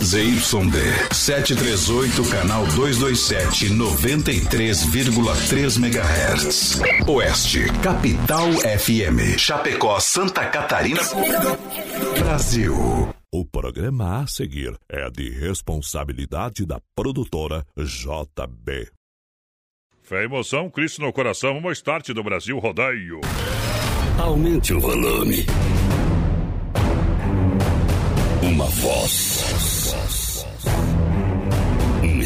ZYD 738, canal 227, 93,3 MHz. Oeste, Capital FM. Chapecó, Santa Catarina. Brasil. O programa a seguir é de responsabilidade da produtora JB. Fé emoção, Cristo no coração, uma start do Brasil Rodeio. Aumente o volume. Uma voz.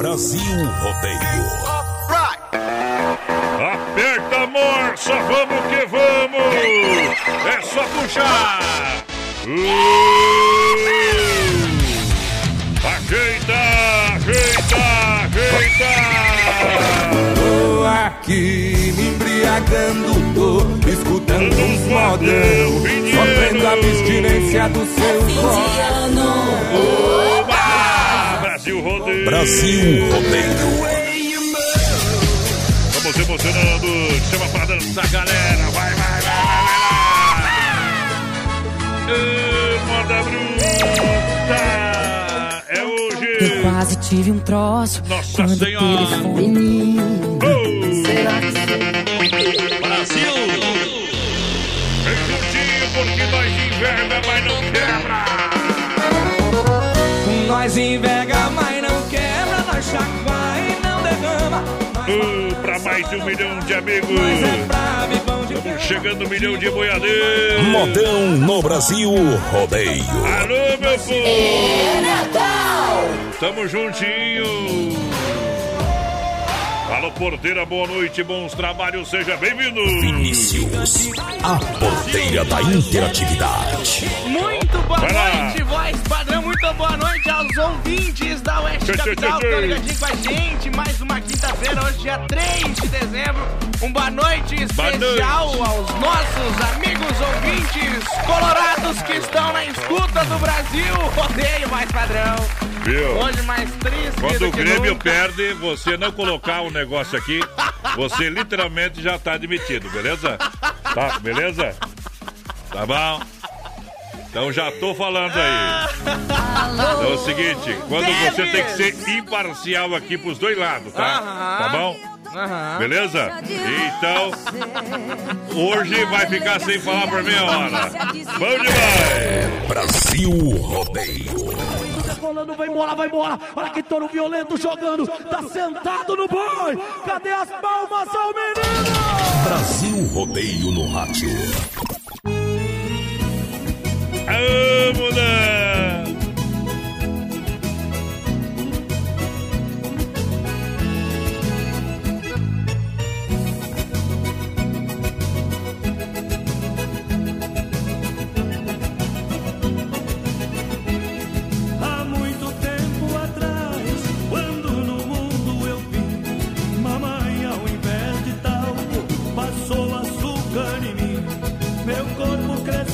Brasil Rodeio. Aperta a morsa, vamos que vamos! É só puxar! Uh! Ajeita, ajeita, ajeita! Tô aqui me embriagando, tô escutando uns modão, sofrendo a abstinência do seu voz. Rodeio! Brasil Rodeio. Vamos emocionando, chama pra dançar, galera! Vai, vai, vai, vai, vai! Ê, Moda bruta! É Eu hoje! quase tive um troço Nossa quando Senhora. telefone. Oh! Será que Brasil! Vem juntinho porque nós inverna, mas não quebra! Nós enverga, pra mais de um milhão de amigos! É Estamos chegando um milhão de boiadeiros! Modão no Brasil Rodeio. Alô, meu povo! Tamo juntinho! Alô, porteira, boa noite, bons trabalhos, seja bem-vindo! Vinícius, a porteira da interatividade. Muito boa Vai lá. noite, voz padrão. Muito boa noite aos ouvintes da Oeste Capital. Tô tchê. ligadinho com a gente. Mais uma quinta-feira, hoje, dia 3 de dezembro. Um boa noite Boa especial aos nossos amigos ouvintes colorados que estão na escuta do Brasil. Rodeio, mais padrão. Viu? Hoje mais triste Quando do o que Grêmio nunca. perde, você não colocar o negócio aqui, você literalmente já tá admitido, beleza? Tá, beleza? Tá bom? Então já tô falando aí. Então é o seguinte, quando você tem que ser imparcial aqui pros dois lados, tá? Aham. Tá bom? Aham. Beleza? Então, hoje vai ficar sem falar por meia hora. Bom demais! Brasil Rodeio. Tá rolando, vai embora, vai embora. Olha que touro violento jogando. Tá sentado no boi. Cadê as palmas ao menino? Brasil Rodeio no rádio. Vamos lá!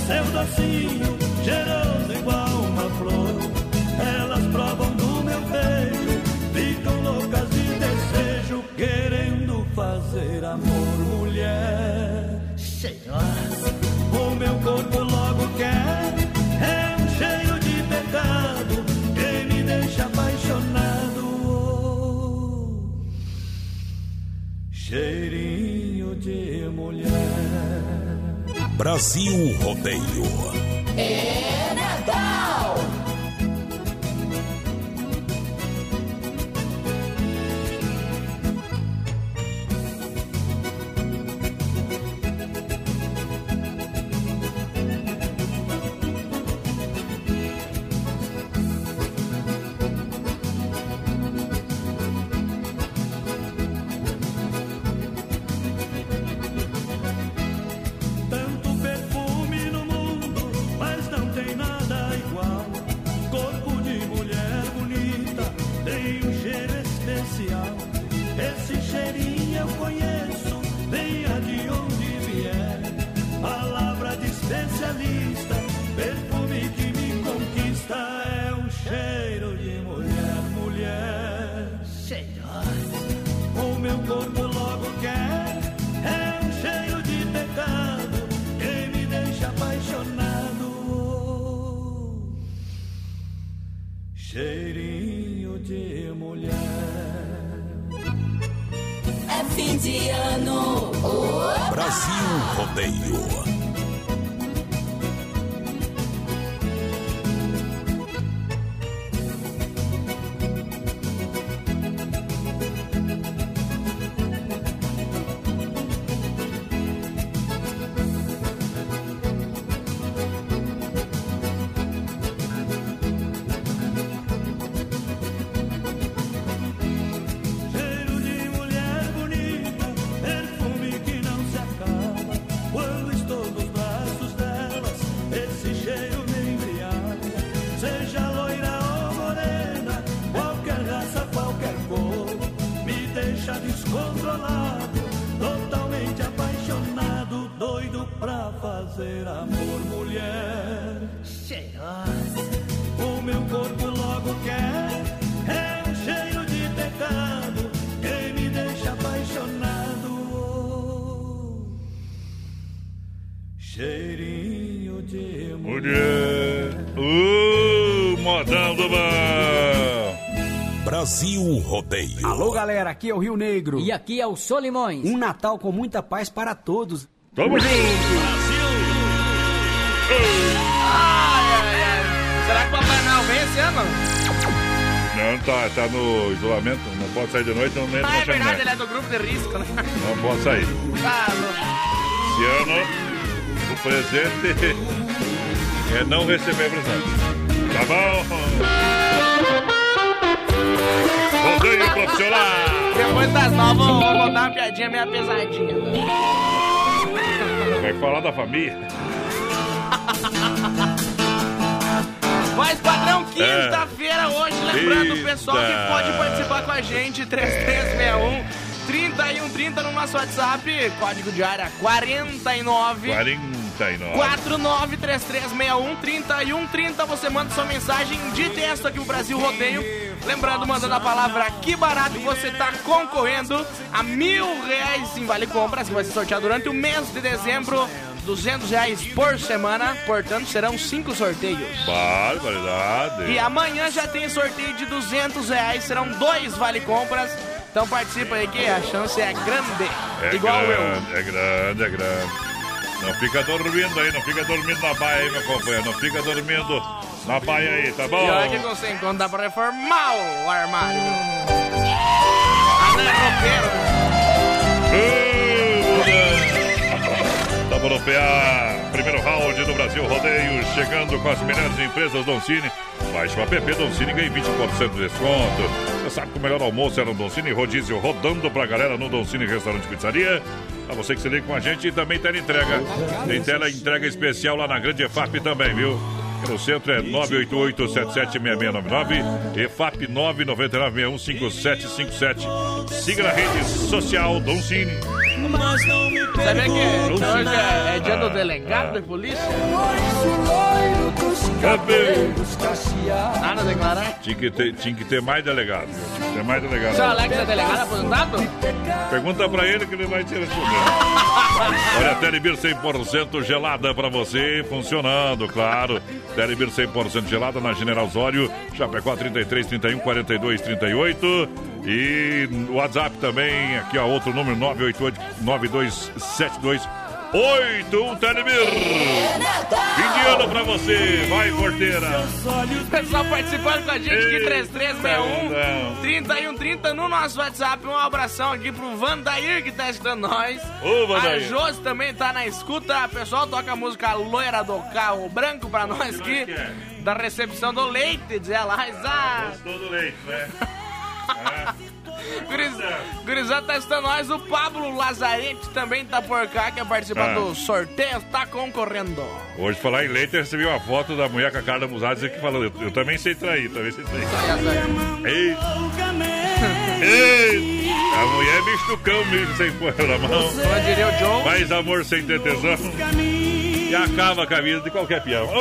Cresceu docinho, Brasil Rodeio. Cassiano. Brasil Rodeio. Alô, galera, aqui é o Rio Negro. E aqui é o Solimões. Um Natal com muita paz para todos. Tamo junto. Ai, ai, ai. Será que o Papai Noel vem esse ano? Não, tá, tá no isolamento, não pode sair de noite, não nem Ah, não é verdade, ele é do grupo de risco, né? Não pode sair. Tá louco. Esse ano, o presente é não receber presente. Tá bom? Rodeio profissional. Depois das nove, eu vou botar uma piadinha meio pesadinha. Vai falar da família. Mas, padrão, quinta-feira hoje, lembrando o pessoal que pode participar com a gente, 3361 3130 no nosso WhatsApp, código de área 49 49. 493361 3130. Você manda sua mensagem de texto aqui pro Brasil Rodeio. Lembrando, mandando a palavra que barato, você tá concorrendo a mil reais em Vale Compras, que vai ser sorteado durante o mês de dezembro. 200 reais por semana, portanto serão cinco sorteios. Barbaridade. E amanhã já tem sorteio de 200 reais, serão dois Vale Compras. Então participa aí que a chance é grande. É igual eu. grande, é grande, é grande. Não fica dormindo aí, não fica dormindo na baia aí, meu companheiro. Não fica dormindo na baia aí, tá bom? E olha que você encontra dá pra reformar o armário. Ah, é roqueiro. Estamos no PA, primeiro round do Brasil Rodeio, chegando com as melhores empresas Doncini. Baixe o app Doncini e ganhe 20% de desconto. Você sabe que o melhor almoço é no Doncini, rodízio rodando pra galera no Doncini Restaurante e Pizzaria. Pra você que se liga com a gente e também tela entrega. Tem tela entrega especial lá na Grande EFAP também, viu? No centro é 988-776699, EFAP 999-615757. Siga na rede social Doncini. Sabia que hoje é, é dia do delegado de polícia? Nada a declarar? Tinha que ter, tinha que ter mais delegado. viu? Tinha que ter mais delegado. Seu Alex é delegado aposentado? Pergunta pra ele que ele vai te responder. Olha, Telebir 100% gelada pra você, funcionando, claro. Telebir 100% gelada na General Osório, Chapecó 33 31 42 38. E o WhatsApp também, aqui ó, outro número 988 9272 81 Telebir. Fim de ano pra você, vai porteira. Pessoal participando com a gente aqui, Eita, 3361 3130 no nosso WhatsApp. Um abração aqui pro Vandair que tá escutando nós. Ô, Vandair. A Josi também tá na escuta. Pessoal, toca a música Loira do Carro Branco pra nós aqui. é? Da recepção do leite, diz ela. Ah, Gostou do leite, né? Guriz- Gurizada tá escutando nós. O Pablo Lazarete também tá por cá, quer participar Ah. do sorteio, tá concorrendo. Hoje, falar em leite, eu recebi uma foto da mulher com a cara da Musada que falou, eu, eu também sei trair, também sei trair. Ei, ei, a mulher é bicho do cão mesmo, sem pôr na mão. Como diria o John. Faz amor sem ter tesão. E acaba a vida de qualquer peão. Ô!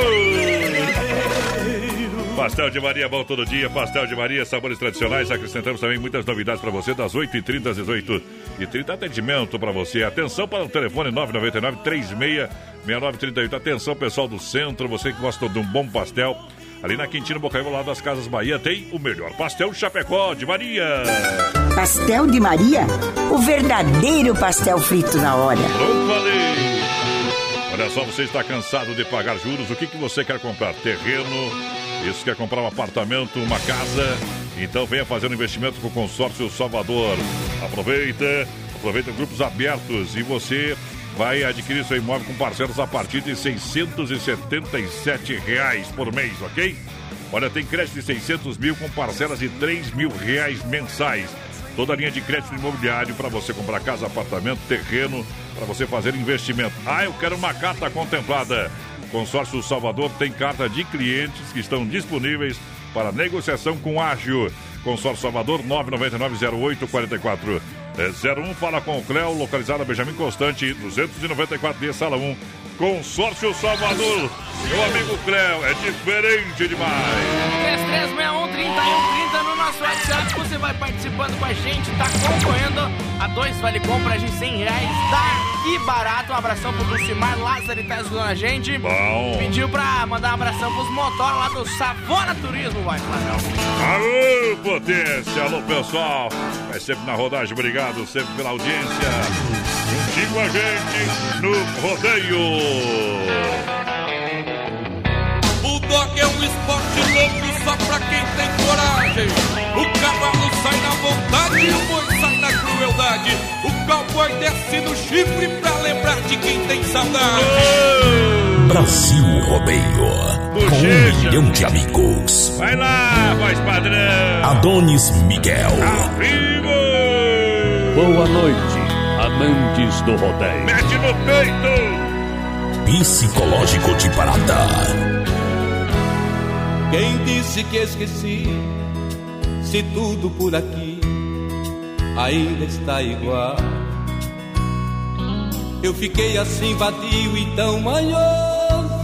Pastel de Maria, bom todo dia. Pastel de Maria, sabores tradicionais. Acrescentamos também muitas novidades para você, das 8h30 às 18h30. Atendimento para você. Atenção para o telefone 999 36 6938. Atenção, pessoal do centro, você que gosta de um bom pastel. Ali na Quintino Bocaiúva, lá das Casas Bahia, tem o melhor pastel Chapecó de Maria. Pastel de Maria? O verdadeiro pastel frito na hora. Pronto, falei. Olha só, você está cansado de pagar juros? O que, que você quer comprar? Terreno? Isso quer comprar um apartamento, uma casa? Então venha fazer um investimento com o Consórcio Salvador. Aproveita, aproveita grupos abertos e você vai adquirir seu imóvel com parcelas a partir de 677 reais por mês, ok? Olha, tem crédito de 600 mil com parcelas de 3 mil reais mensais. Toda a linha de crédito imobiliário para você comprar casa, apartamento, terreno, para você fazer investimento. Ah, eu quero uma carta contemplada. Consórcio Salvador tem carta de clientes que estão disponíveis para negociação com ágio. Consórcio Salvador 999084401. Fala com o Cléo, localizada Benjamin Constante, 294D, sala 1. Consórcio Salvador. Meu amigo Cléo, é diferente demais. 3361 no nosso WhatsApp. Você vai participando com a gente, tá concorrendo a dois vale compras de 100 reais. Tá que barato. Um abração pro Lucimar Lázaro que tá ajudando a gente. Bom. Pediu pra mandar um abração pros motores lá do Savona Turismo, vai, Flávio. Alô, potência, alô pessoal. Vai sempre na rodagem, obrigado sempre pela audiência. Juntinho a gente no rodeio. O dog é um esporte louco só pra quem tem coragem. O cavalo sai na vontade e o boi sai na crueldade. O cowboy desce no chifre pra lembrar de quem tem saudade. Brasil Rodeio. Com um milhão de amigos. Vai lá, voz padrão. Adonis Miguel. Ao vivo. Boa noite, amantes do rodeio. Mete no peito. Psicológico de Parada. Quem disse que esqueci? Se tudo por aqui ainda está igual. Eu fiquei assim vadio e tão manhoso,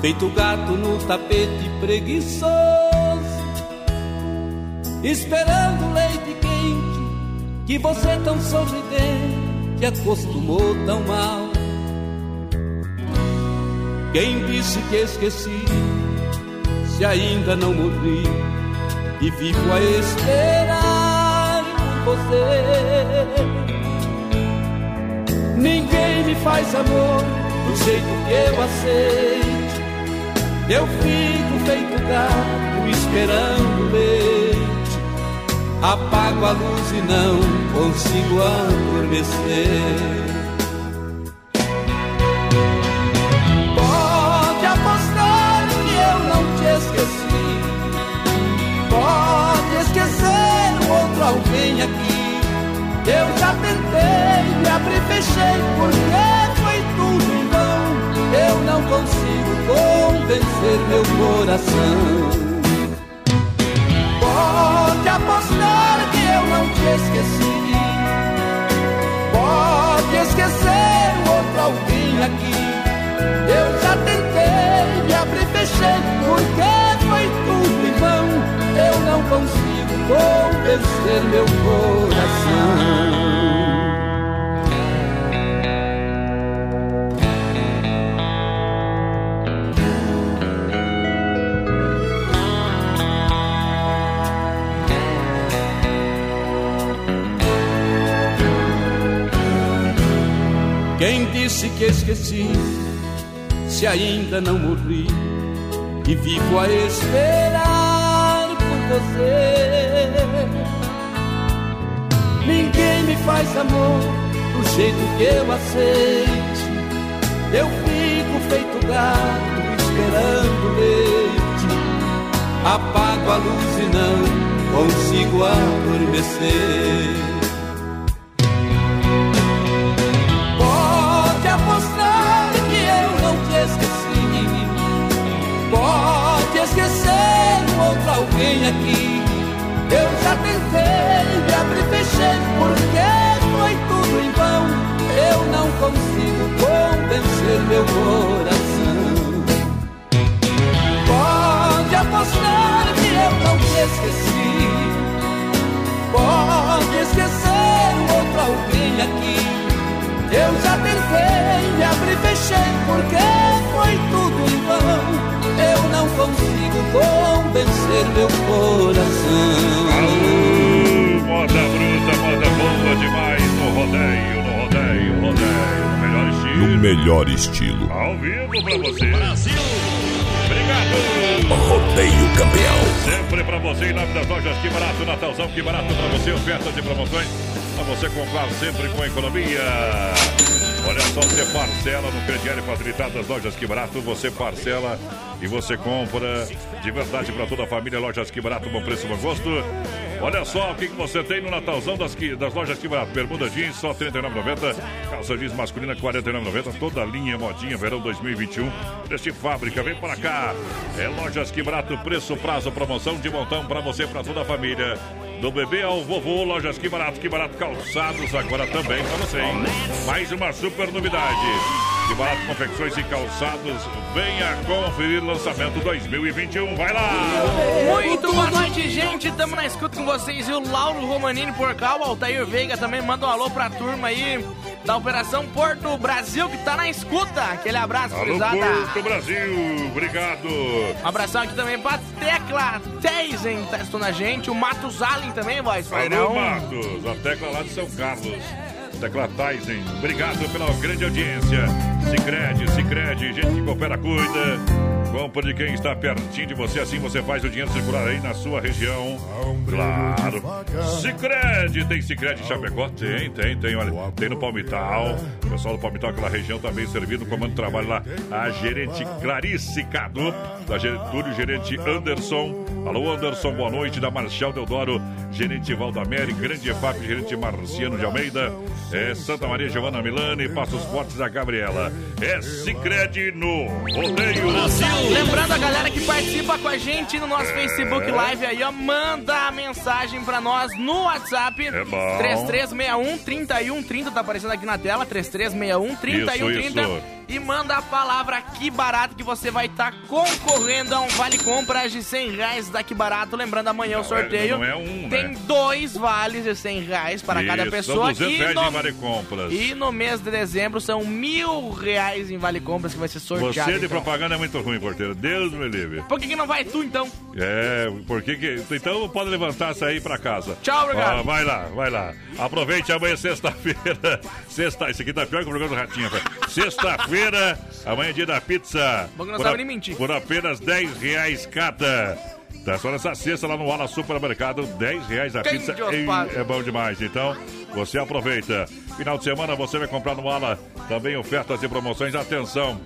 feito gato no tapete preguiçoso, esperando leite quente que você tão sorridente acostumou tão mal. Quem disse que esqueci? Se ainda não morri e vivo a esperar por você. Ninguém me faz amor do jeito que eu aceito. Eu fico feito gato esperando leite. Apago a luz e não consigo adormecer. Eu já tentei, me abri, fechei, porque foi tudo em vão. Eu não consigo convencer meu coração. Pode apostar que eu não te esqueci. Pode esquecer o outro alguém aqui. Eu já tentei, me abri, fechei, porque foi tudo em vão. Eu não consigo convencer meu coração. Quem disse que esqueci? Se ainda não morri e vivo a esperar por você. Faz amor do jeito que eu aceite. Eu fico feito gato esperando leite. Apago a luz e não consigo adormecer. Pode apostar que eu não te esqueci. Pode esquecer um outro alguém aqui. Porque foi tudo em vão. Eu meu coração. Moda bruta, moda boa demais no rodeio, no rodeio, rodeio, no melhor estilo. No melhor estilo. Ao vivo pra você. Brasil! Obrigado! Rodeio campeão. Sempre pra você em nome das lojas Que Barato, Natalzão Que Barato pra você, ofertas e promoções pra você comprar sempre com economia. Olha só, você parcela no crediário facilitado das lojas Que Barato, você parcela e você compra de verdade para toda a família. Lojas Que Barato, bom preço, bom gosto. Olha só o que, que você tem no Natalzão das, das lojas Que Barato. Bermuda jeans só R$ 39,90. Calça jeans masculina R$ 49,90. Toda linha modinha verão 2021. Deste fábrica, vem para cá. É Lojas Que Barato, preço, prazo, promoção de montão para você para toda a família. Do bebê ao vovô, lojas Que Barato, Que Barato Calçados, agora também para você, hein? Mais uma super novidade. Que Barato Confecções e Calçados, venha conferir o lançamento 2021, vai lá! Muito boa noite, gente. Tamo na escuta com vocês. E o Lauro Romanini Porcal, o Altair Veiga também manda um alô pra turma aí da Operação Porto Brasil que tá na escuta. Aquele abraço, Alô. Porto Brasil, obrigado! Um abração aqui também pra Tecla Teisen, tá escutando a gente. O Matos Allen também, voz. Alô, Padrão. Matos, a tecla lá de São Carlos. Tecla Tyson, obrigado pela grande audiência. Sicredi, Sicredi, gente que coopera, cuida. Compra de quem está pertinho de você, assim você faz o dinheiro circular aí na sua região. Claro. Sicredi, tem Sicredi Chapecó? Tem, tem, tem, olha. Tem no Palmital. O pessoal do Palmital, aquela região, tá bem servido. No comando de trabalho lá, a gerente Clarice Cadu, da Getúlio, gerente Anderson. Alô, Anderson, boa noite. Da Marcial Deodoro, gerente Valdamere, grande EFAP, gerente Marciano de Almeida. É Santa Maria Giovana Milani, Passos Fortes da Gabriela. É Sicredi no Rodeio Lembrando a galera que participa com a gente no nosso Facebook Live aí, ó, manda a mensagem pra nós no WhatsApp. É bom. 3361 3130, tá aparecendo aqui na tela, 3361 3130. Isso, isso. E manda a palavra Que Barato que você vai estar concorrendo a um vale compras de 100 reais da Que Barato. Lembrando, amanhã o sorteio não é um, né? tem dois vales de 100 reais para cada Isso, pessoa. São 200 e, no, em Vale Compras. e no mês de dezembro são mil reais em vale compras que vai ser sorteado. Você de então. propaganda é muito ruim, porteiro. Deus me livre. Por que, que não vai tu então? É, por que que... Então pode levantar sair pra casa. Tchau, obrigado. Ó, vai lá, vai lá. Aproveite amanhã, é sexta-feira. Sexta... Esse aqui tá pior que o programa do Ratinho, velho. Sexta-feira, amanhã é dia da pizza. Bom que não Por a- nem mentir. Por apenas 10 reais cada. Tá só nessa sexta lá no Ala Supermercado, 10 reais a Quem pizza. É bom demais. Então, você aproveita. Final de semana você vai comprar no Ala também ofertas e promoções. Atenção,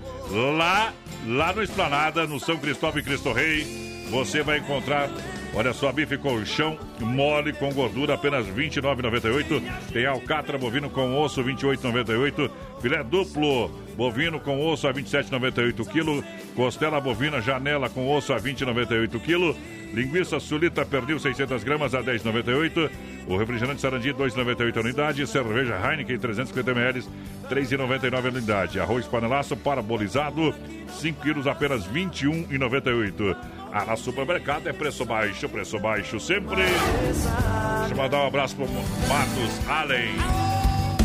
lá, lá no Esplanada, no São Cristóvão e Cristo Rei, você vai encontrar. Olha só, bife colchão mole com gordura apenas R$ 29,98. Tem alcatra bovino com osso R$ 28,98. Filé duplo bovino com osso a R$ 27,98 quilo. Costela bovina janela com osso a R$ 20,98 quilo. Linguiça sulita perdeu 600 gramas a R$ 10,98. O refrigerante Sarandi 2,98 a unidade. Cerveja Heineken 350 ml 3,99 a unidade. Arroz panelaço parabolizado 5 quilos apenas R$ 21,98. Ah, na supermercado é preço baixo, preço baixo sempre. Deixa eu mandar um abraço pro Matos Allen.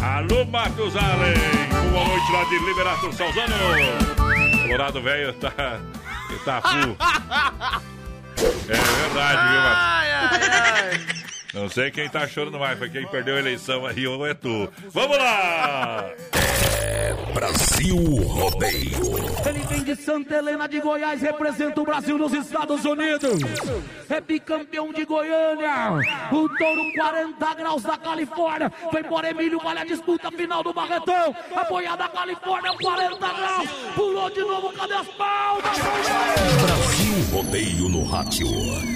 Alô, Matos Allen. Boa noite lá de Liberato Salzano. Colorado velho tá, tá full. É verdade, viu, Matos? Ai, ai, ai. Não sei quem tá chorando mais, foi quem perdeu a eleição aí ou é tu. Vamos lá! Brasil Rodeio. Ele vem de Santa Helena de Goiás, representa o Brasil nos Estados Unidos. É bicampeão de Goiânia. O touro 40 graus da Califórnia. Foi por Emílio, vale a disputa final do Barretão. A boiada da Califórnia, 40 graus. Pulou de novo, cadê as palmas? Brasil Rodeio no rádio.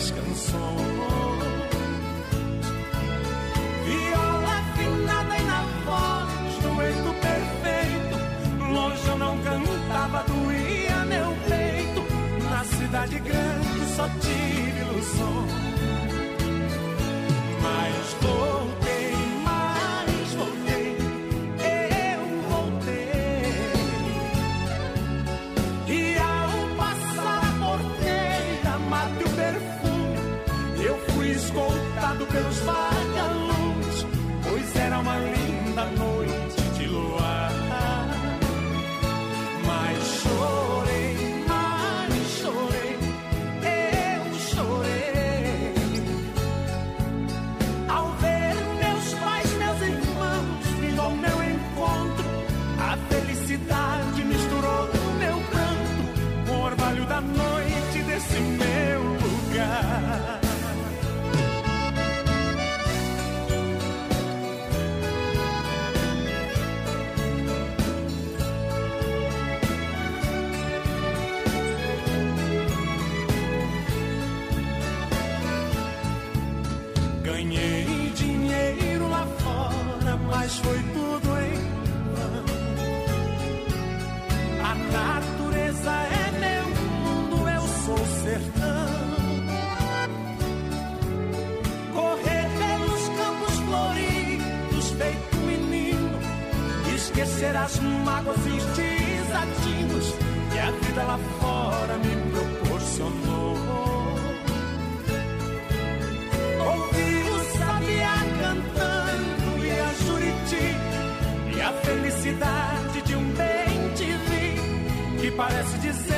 Das canções. Viola afinada e na voz, dueto perfeito. Longe eu não cantava, doía meu peito. Na cidade grande só tive ilusões. Mas voltei, esquecer as mágoas e desatinos que a vida lá fora me proporcionou. Ouvi o sabiá cantando e a juriti E a felicidade de um bem te vi Que parece dizer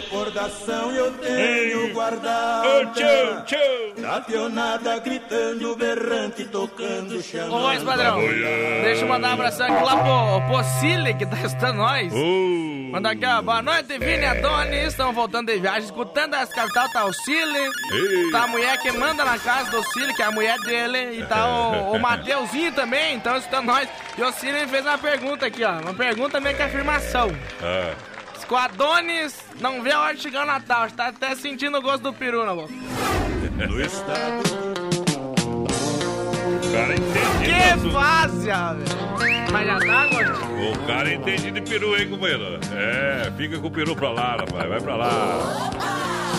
recordação eu tenho Ei. guardada. Ô, tchau, tchau. Da pionada gritando, berrante, tocando, chamando. Ô, voz padrão, deixa eu mandar um abração aqui lá pro, pro Cile, que tá escutando nós. Uh. Mandar aqui, ó. Boa noite, Vini e Adonis. Estão voltando de viagem, escutando as capital. Tá o Cile, Ei. tá a mulher que manda na casa do Cile, que é a mulher dele. E tá o, o Mateuzinho também, então escutando nós. E o Cile fez uma pergunta aqui, ó. Uma pergunta meio que afirmação. Ah, Com Adonis, não vê a hora de chegar o Natal. Está até sentindo o gosto do peru na boca. no estado. O cara entende. Que fase, velho. Mas já tá, gostinho. O cara entende de peru, hein, companheiro? É, fica com o peru pra lá, rapaz. Vai pra lá.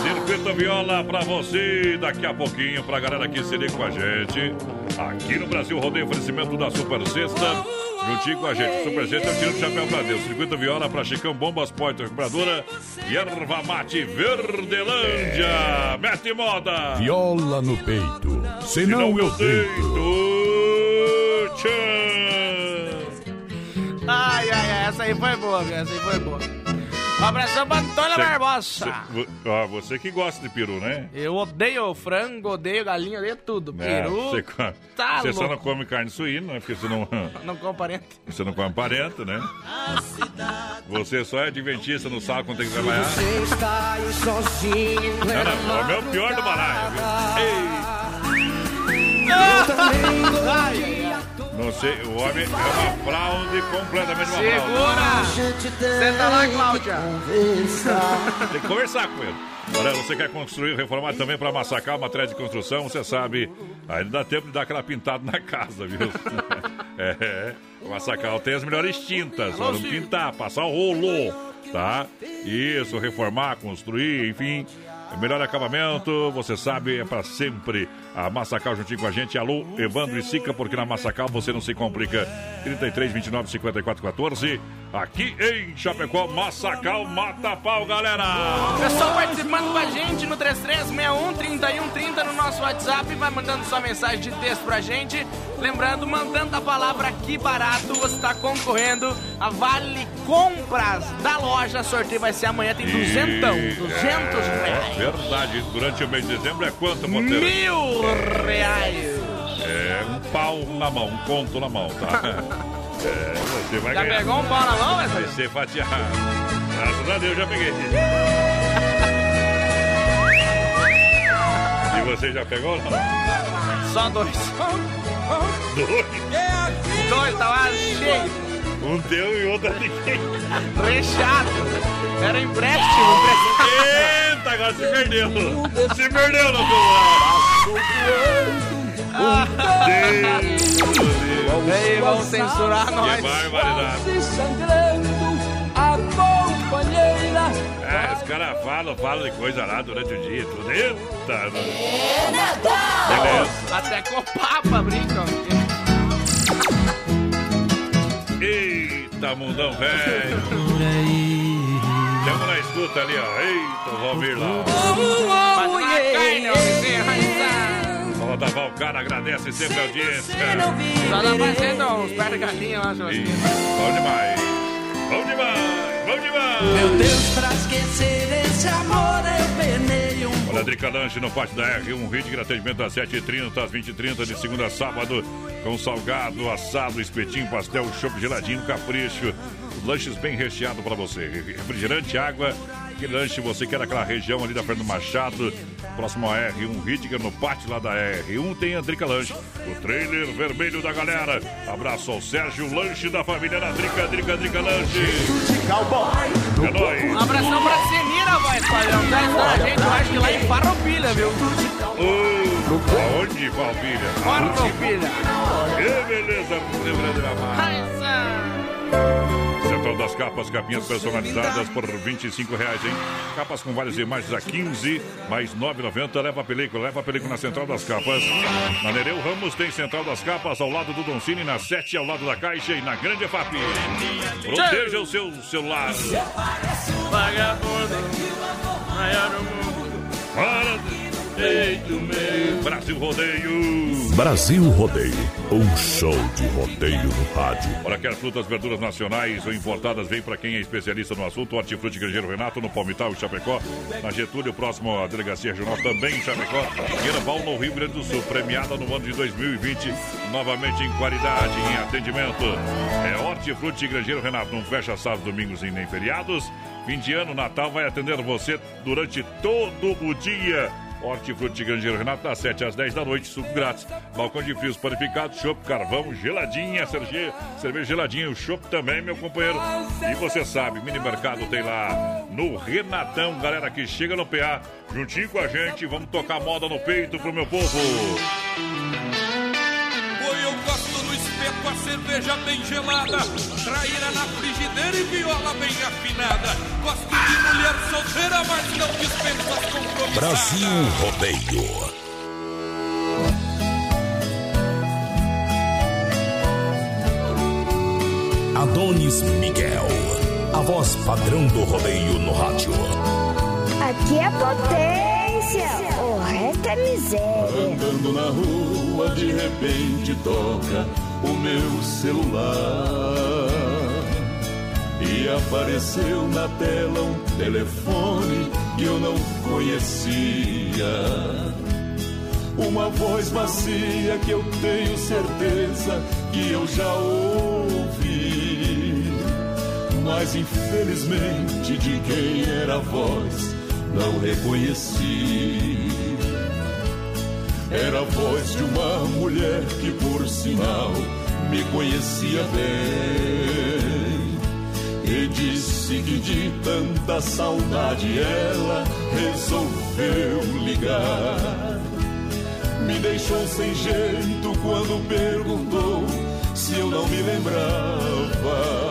Circuito Viola pra você. Daqui a pouquinho, pra galera que se liga com a gente. Aqui no Brasil, rodeio oferecimento da Super Sexta. Juntinho com a gente. Super Sexta, eu tiro o chapéu pra Deus. Circuito Viola pra Chicão, Bombas, Poiter, Recuperadora. E Erva Mate Verdelândia. Mete moda. Viola no peito. Senão eu deito. Ai, ai, ai, essa aí foi boa, essa aí foi boa. Um abração pra Antônia Barbosa. Você, ó, você que gosta de peru, né? Eu odeio frango, odeio galinha, odeio tudo. É, Peru, você tá você só não come carne suína, né? Porque você não, não como parente. você não come parenta, né? Você só é adventista no sábado quando tem que trabalhar. está aí sozinho. Não, não, é o meu pior do balaio, Não sei, o homem é uma fraude, completamente uma fraude. Segura! Senta lá, Cláudia. Tem que conversar com ele. Olha, você quer construir, reformar também para massacar uma matéria de construção, você sabe, ainda dá tempo de dar aquela pintada na casa, viu? É, é. Massacal tem as melhores tintas, só não pintar, passar o rolo, tá? Isso, reformar, construir, enfim. melhor acabamento, você sabe, é para sempre. A Massacal juntinho com a gente. Alô, Evandro e Sica, porque na Massacal você não se complica. 33, 29, 54, 14. Aqui em Chapecó, Massacal mata pau, galera! Pessoal participando com a gente no 3361-3130 no nosso WhatsApp, vai mandando sua mensagem de texto pra gente. Lembrando, mandando a palavra aqui barato, você está concorrendo a Vale Compras da loja. Sorteio vai ser amanhã, tem duzentão, duzentos É reais. verdade, durante o mês de dezembro é quanto, Monteiro? Mil reais. É um pau na mão, um conto na mão, tá? É, você vai Já ganhar. pegou um pau na mão, Vai Wesley? ser fatiado. Graças a Deus, já peguei. E você já pegou? Não? Só dois. Dois? Dois, tava cheio. Um teu e outro de quem? Recheado. Era empréstimo, emprestado. Eita, agora se perdeu. Se perdeu no celular. E aí, vamos censurar nós. Que barbaridade. É, os caras falam, falam de coisa lá durante o dia, tudo. Eita! Beleza. Até com o Papa brincam. Eita, mundão velho. Tamo na escuta ali, ó. Eita, o Valmir lá. Fala da Valcara, agradece sempre a audiência. Só não fazendo uns pés de galinha lá, Ih, Joaquim. Bom demais. Bom demais, bom demais. Meu Deus, pra esquecer esse amor eu penei Drica Lanche no pátio da R1, Ritmo, atendimento das 7h30 às 20h30, de segunda a sábado, com salgado, assado, espetinho, pastel, chopp geladinho, capricho. Lanches bem recheados para você. Refrigerante, água, aquele lanche você quer naquela região ali da Fernando Machado, próximo a R1 Ritger, no pátio lá da R1, tem a Drica Lanche, o trailer vermelho da galera. Abraço ao Sérgio, lanche da família da Drica, Drica, Drica Lanche. É nóis. Um abração pra Senira, voz padrão. Tá ajudando a gente, eu acho que lá em Farroupilha, viu? Ô, Aonde, Valpilha? Farroupilha. Que beleza, Rio Grande da Mata. Central das Capas, capinhas personalizadas por 25 reais, hein? Capas com várias imagens a 15, mais R$ 9,90. Leva a película, leva a película na Central das Capas. Na Nereu Ramos tem Central das Capas ao lado do Doncini, na 7 ao lado da Caixa e na Grande EFAP. Proteja o seu celular. Vagabundo, maior no mundo. Para Peito meu. Brasil Rodeio. Brasil Rodeio, um show de rodeio no rádio. Olha, quer frutas, verduras nacionais ou importadas, vem para quem é especialista no assunto. Hortifruti Grangeiro Renato, no Palmital e Chapecó. Na Getúlio, próximo à Delegacia Regional, também em Chapecó. Guiraval, no Rio Grande do Sul, premiada no ano de 2020. Novamente em qualidade, em atendimento. É Hortifruti Grangeiro Renato. Não fecha sábados, domingos e nem feriados. Fim de ano, Natal vai atender você durante todo o dia. Hortifruti Grangeiro Renato, das 7 às 10 da noite, suco grátis. Balcão de frios panificados, chopp, carvão, geladinha, cerveja, cerveja geladinha, o chopp também, meu companheiro. E você sabe, mini mercado tem lá no Renatão, galera que chega no PA, juntinho com a gente, vamos tocar moda no peito pro meu povo. Cerveja bem gelada, traíra na frigideira e viola bem afinada. Gosto de mulher solteira, mas não dispenso as compromissadas. Brasil Rodeio. Adonis Miguel, a voz padrão do rodeio no rádio. Aqui é potência, o resto é miséria. Andando na rua, de repente toca o meu celular. E apareceu na tela um telefone que eu não conhecia. Uma voz macia que eu tenho certeza que eu já ouvi. Mas infelizmente de quem era a voz não reconheci. Era a voz de uma mulher que, por sinal, me conhecia bem. E disse que de tanta saudade ela resolveu ligar. Me deixou sem jeito quando perguntou se eu não me lembrava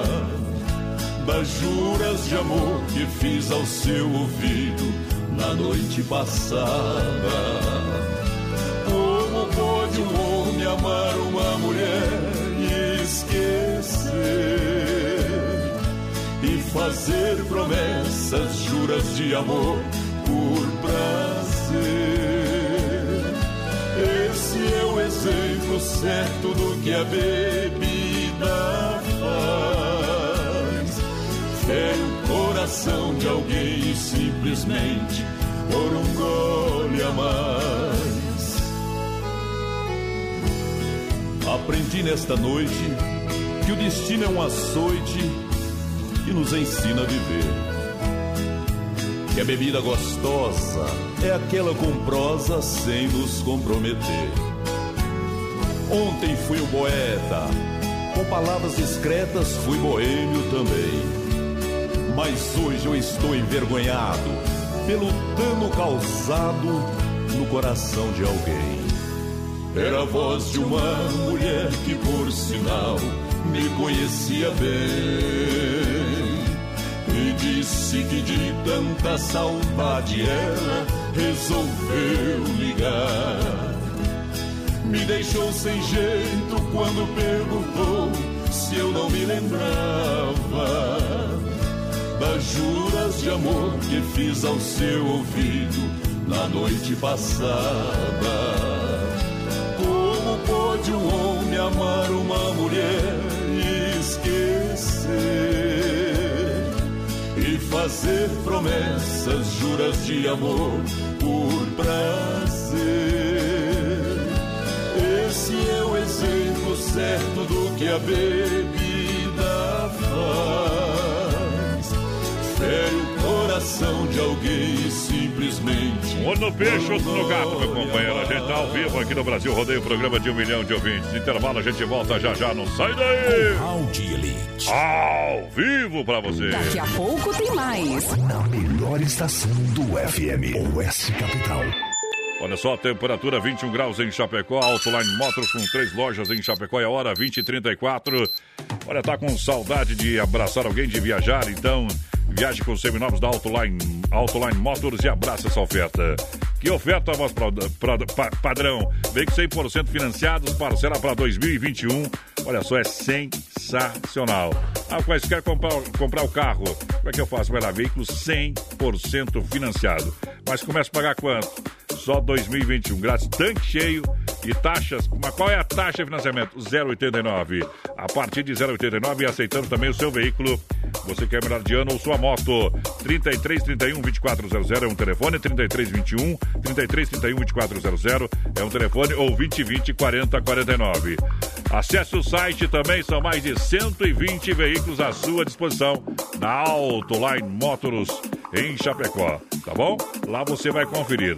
das juras de amor que fiz ao seu ouvido na noite passada. E fazer promessas, juras de amor por prazer. Esse é o exemplo certo do que a bebida faz. Fere o coração de alguém e simplesmente por um gole a mais. Aprendi nesta noite que o destino é um açoite que nos ensina a viver. Que a bebida gostosa é aquela com prosa sem nos comprometer. Ontem fui o poeta, com palavras discretas fui boêmio também. Mas hoje eu estou envergonhado pelo dano causado no coração de alguém. Era a voz de uma mulher que, por sinal, me conhecia bem. E disse que de tanta saudade ela resolveu ligar. Me deixou sem jeito quando perguntou se eu não me lembrava das juras de amor que fiz ao seu ouvido na noite passada. Como pode um homem amar uma mulher E fazer promessas, juras de amor por prazer. Esse é o exemplo certo do que a bebida faz. Fere o coração de alguém e simplesmente. Um no peixe, outro no gato, meu companheiro. A gente tá ao vivo aqui no Brasil Rodeio, programa de um milhão de ouvintes. Intervalo, a gente volta já já, não sai daí! Ao vivo pra você! Daqui a pouco tem mais. Na melhor estação do FM, Oeste Capital. Olha só, temperatura 21 graus em Chapecó, Autoline Motors com três lojas em Chapecó e a hora 20 e 34. Olha, tá com saudade de abraçar alguém, de viajar, então viaje com os seminovos da Autoline, Autoline Motors e abraça essa oferta. Que oferta, voz pra, pra- pa- padrão? Veículos 100% financiados, parcela para 2021. Olha só, é sensacional. Ah, mas quer comprar, comprar o carro? Como é que eu faço? Vai lá, veículos 100% financiado. Mas começa a pagar quanto? Só 2021. Grátis, tanque cheio e taxas. Mas qual é a taxa de financiamento? 0,89. A partir de 0,89 e aceitando também o seu veículo. Você quer melhor de ano ou sua moto? 33 31 2400 é um telefone, 33 21 33 31 2400 é um telefone ou 20 20 40 49. Acesse o site também, são mais de 120 veículos à sua disposição na Autoline Motors em Chapecó, tá bom? Lá você vai conferir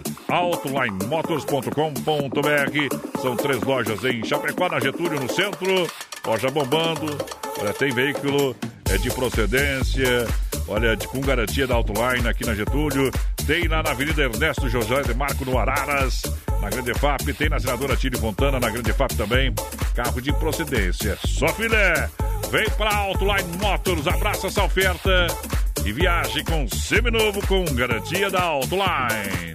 autolinemotors.com.br. São três lojas em Chapecó, na Getúlio, no centro. Loja bombando. Olha, tem veículo é de procedência. Olha, de, com garantia da Autoline aqui na Getúlio. Tem lá na Avenida Ernesto José de Marco no Araras, na Grande FAP. Tem na Senadora Tire Fontana, na Grande FAP também. Carro de procedência. Só filé. Vem pra Autoline Motors, abraça essa oferta e viaje com seminovo com garantia da Autoline.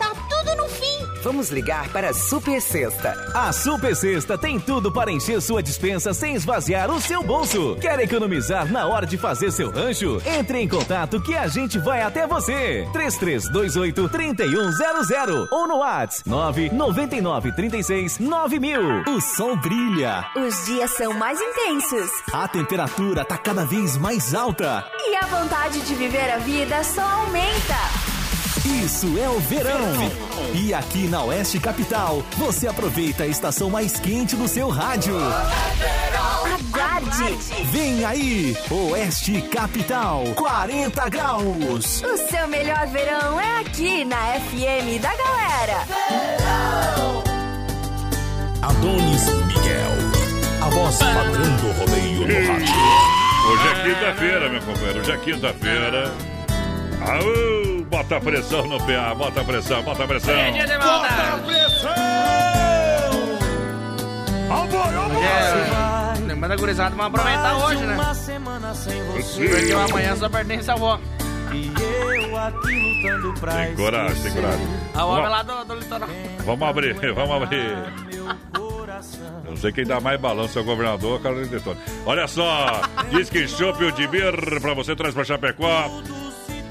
tá tudo no fim. Vamos ligar para a Super Sexta. A Super Sexta tem tudo para encher sua dispensa sem esvaziar o seu bolso. Quer economizar na hora de fazer seu rancho? Entre em contato que a gente vai até você. 3328 3100 ou no WhatsApp 999 36 9000. O sol brilha. Os dias são mais intensos. A temperatura tá cada vez mais alta. E a vontade de viver a vida só aumenta. Isso é o verão. E aqui na Oeste Capital, você aproveita a estação mais quente do seu rádio. Aguarde. Vem aí, Oeste Capital, 40 graus. O seu melhor verão é aqui na FM da galera. Adonis Miguel, a voz padrão do rodeio no rádio. Hoje é quinta-feira, meu companheiro. Hoje é quinta-feira. Aô, bota pressão no PA, bota pressão, bota pressão. É dia de maldade. Bota pressão! É, lembrando a gurizada, vamos aproveitar hoje, né? Porque o amanhã só pertence à avó. Tem coragem, tem coragem. A Vamos- lá do, do litoral. Vamos abrir, vamos abrir. Eu não sei quem dá mais balanço, é o governador ou a Carolina Detone. Olha só, diz que Chopp o de Bir pra você traz pra Chapecó.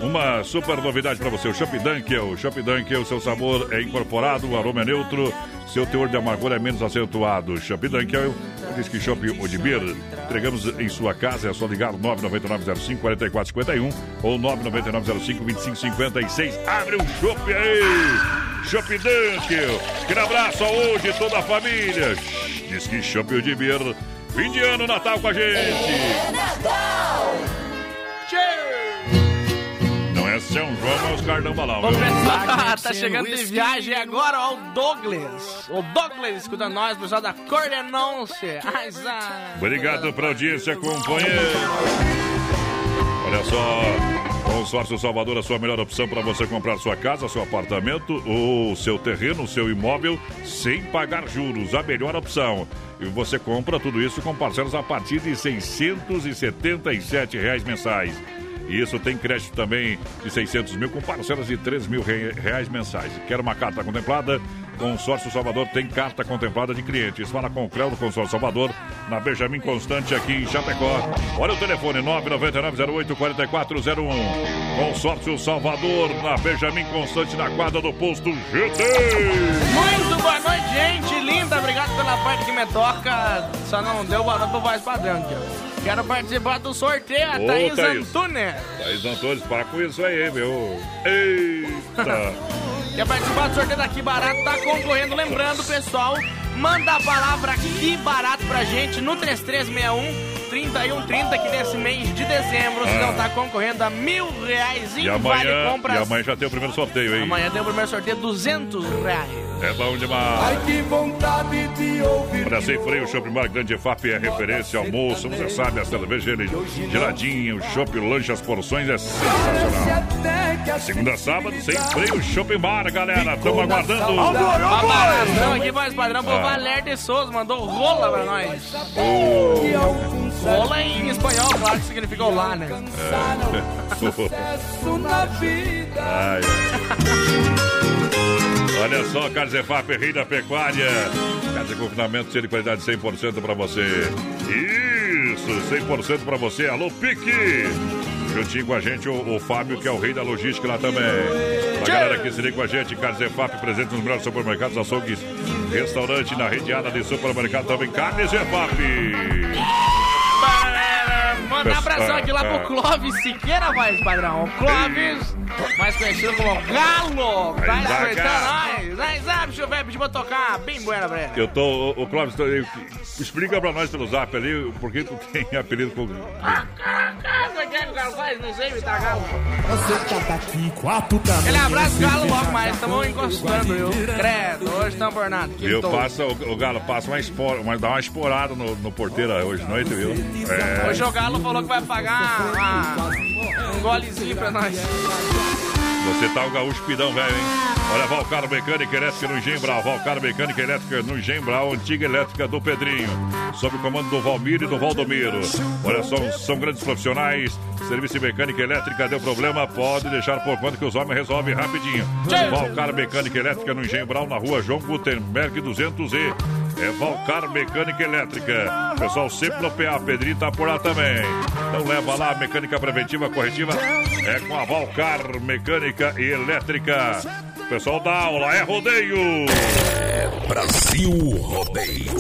Uma super novidade pra você, o Chopp Dunkel. O Chopp Dunkel, seu sabor é incorporado, o aroma é neutro, seu teor de amargura é menos acentuado. Chopp Dunkel, diz que Chopp o de Bir. Entregamos em sua casa, é só ligar 99905-4451 ou 99905-2556. Abre um Chopp aí! Chopp Dunkel. Aquele abraço hoje toda a família. Diz que Chopp o de Bir. Fim de ano, Natal com a gente. É São João, mas os cardão balão. O viu? pessoal tá, chegando de viagem agora, ó, o Douglas. O Douglas escutando nós, pessoal da Cordenonce. Obrigado pela audiência, companheiro. Olha só, Consórcio Salvador, a sua melhor opção para você comprar sua casa, seu apartamento, o seu terreno, o seu imóvel, sem pagar juros. A melhor opção. E você compra tudo isso com parcelas a partir de 677 reais mensais. E isso tem crédito também de 600 mil com parcelas de 3 mil re- reais mensais. Quer uma carta contemplada? Consórcio Salvador tem carta contemplada de clientes. Fala com o Cléo do Consórcio Salvador, na Benjamin Constante, aqui em Chapecó. Olha o telefone, 999-08-4401. Consórcio Salvador, na Benjamin Constante, na quadra do posto GT. Muito boa noite, gente linda. Obrigado pela parte que me toca. Só não deu boa noite pro voz padrão ó. Quero participar do sorteio, a Ô, Thaís Thaís. Antunes. Thaís Antunes, para com isso aí, meu. Eita. Quer participar do sorteio daqui barato, tá concorrendo. Lembrando, pessoal, manda a palavra que barato pra gente no 3361 3130 que nesse mês de dezembro você Ah. não tá concorrendo a mil reais em E vale amanhã, e compras. amanhã já tem o primeiro sorteio, hein? Amanhã tem o primeiro sorteio, 200 reais. É bom demais. Ai, que vontade de ouvir. Olha, sem freio, o Shopping Bar Grande FAP é referência, almoço, você sabe, a cerveja ele- geladinha, o shopping, o lanche, as porções é sensacional. Segunda sábado, sem freio, Shopping Bar, galera, estamos aguardando. Abração aqui, voz padrão, Ah. Valer de Souza, mandou rola pra nós. Oh. Rola em espanhol, claro que significa olá, né? Sucesso na vida. Ai, ai. Olha só, Rei da Pecuária. Casa de confinamento, cheio de qualidade 100% para você. Isso, 100% para você. Alô, Pique! Juntinho com a gente, o, o Fábio, que é o rei da logística lá também. A galera que se liga com a gente, Carlos EFAP, presente nos melhores supermercados, açougues, restaurante na redeada de supermercado também, Carnes EFAP. Manda um abração aqui lá pro Clóvis Siqueira, voz padrão. Clóvis, mais conhecido como Galo, tá escutando nós. Aí, sabe, deixa eu ver, pedir pra tocar bem buena pra ele. Eu tô, o, o Clóvis, tô- eu- explica pra nós pelo zap ali por que tu tem apelido com. Como é que é que o Galo faz? Não sei imitar Galo. Você tá daqui, quatro também. Ele abraça o Galo logo mais, estamos encostando, viu? Credo, hoje estamos por nada. Viu? Quintou. Passa, o, o Galo passa uma espora, uma, dá uma esporada no, no porteiro hoje de noite, viu? É. Hoje o Galo falou que vai pagar uma- um golezinho pra nós. Você tá o gaúcho pidão, velho, hein? Olha, Valcar Mecânica Elétrica no Gembral. Valcar Mecânica Elétrica no Gembral, antiga elétrica do Pedrinho. Sob o comando do Valmir e do Valdomiro. Olha, são, são grandes profissionais. Serviço de mecânica elétrica deu problema, pode deixar por conta que os homens resolvem rapidinho. Valcar Mecânica Elétrica no Gembral, na rua João Gutenberg 200E. É Valcar Mecânica Elétrica. Pessoal sempre no PA, Pedrinho tá por lá também. Então leva lá a mecânica preventiva corretiva. É com a Valcar Mecânica e Elétrica. Pessoal da aula, é rodeio. Brasil Rodeio.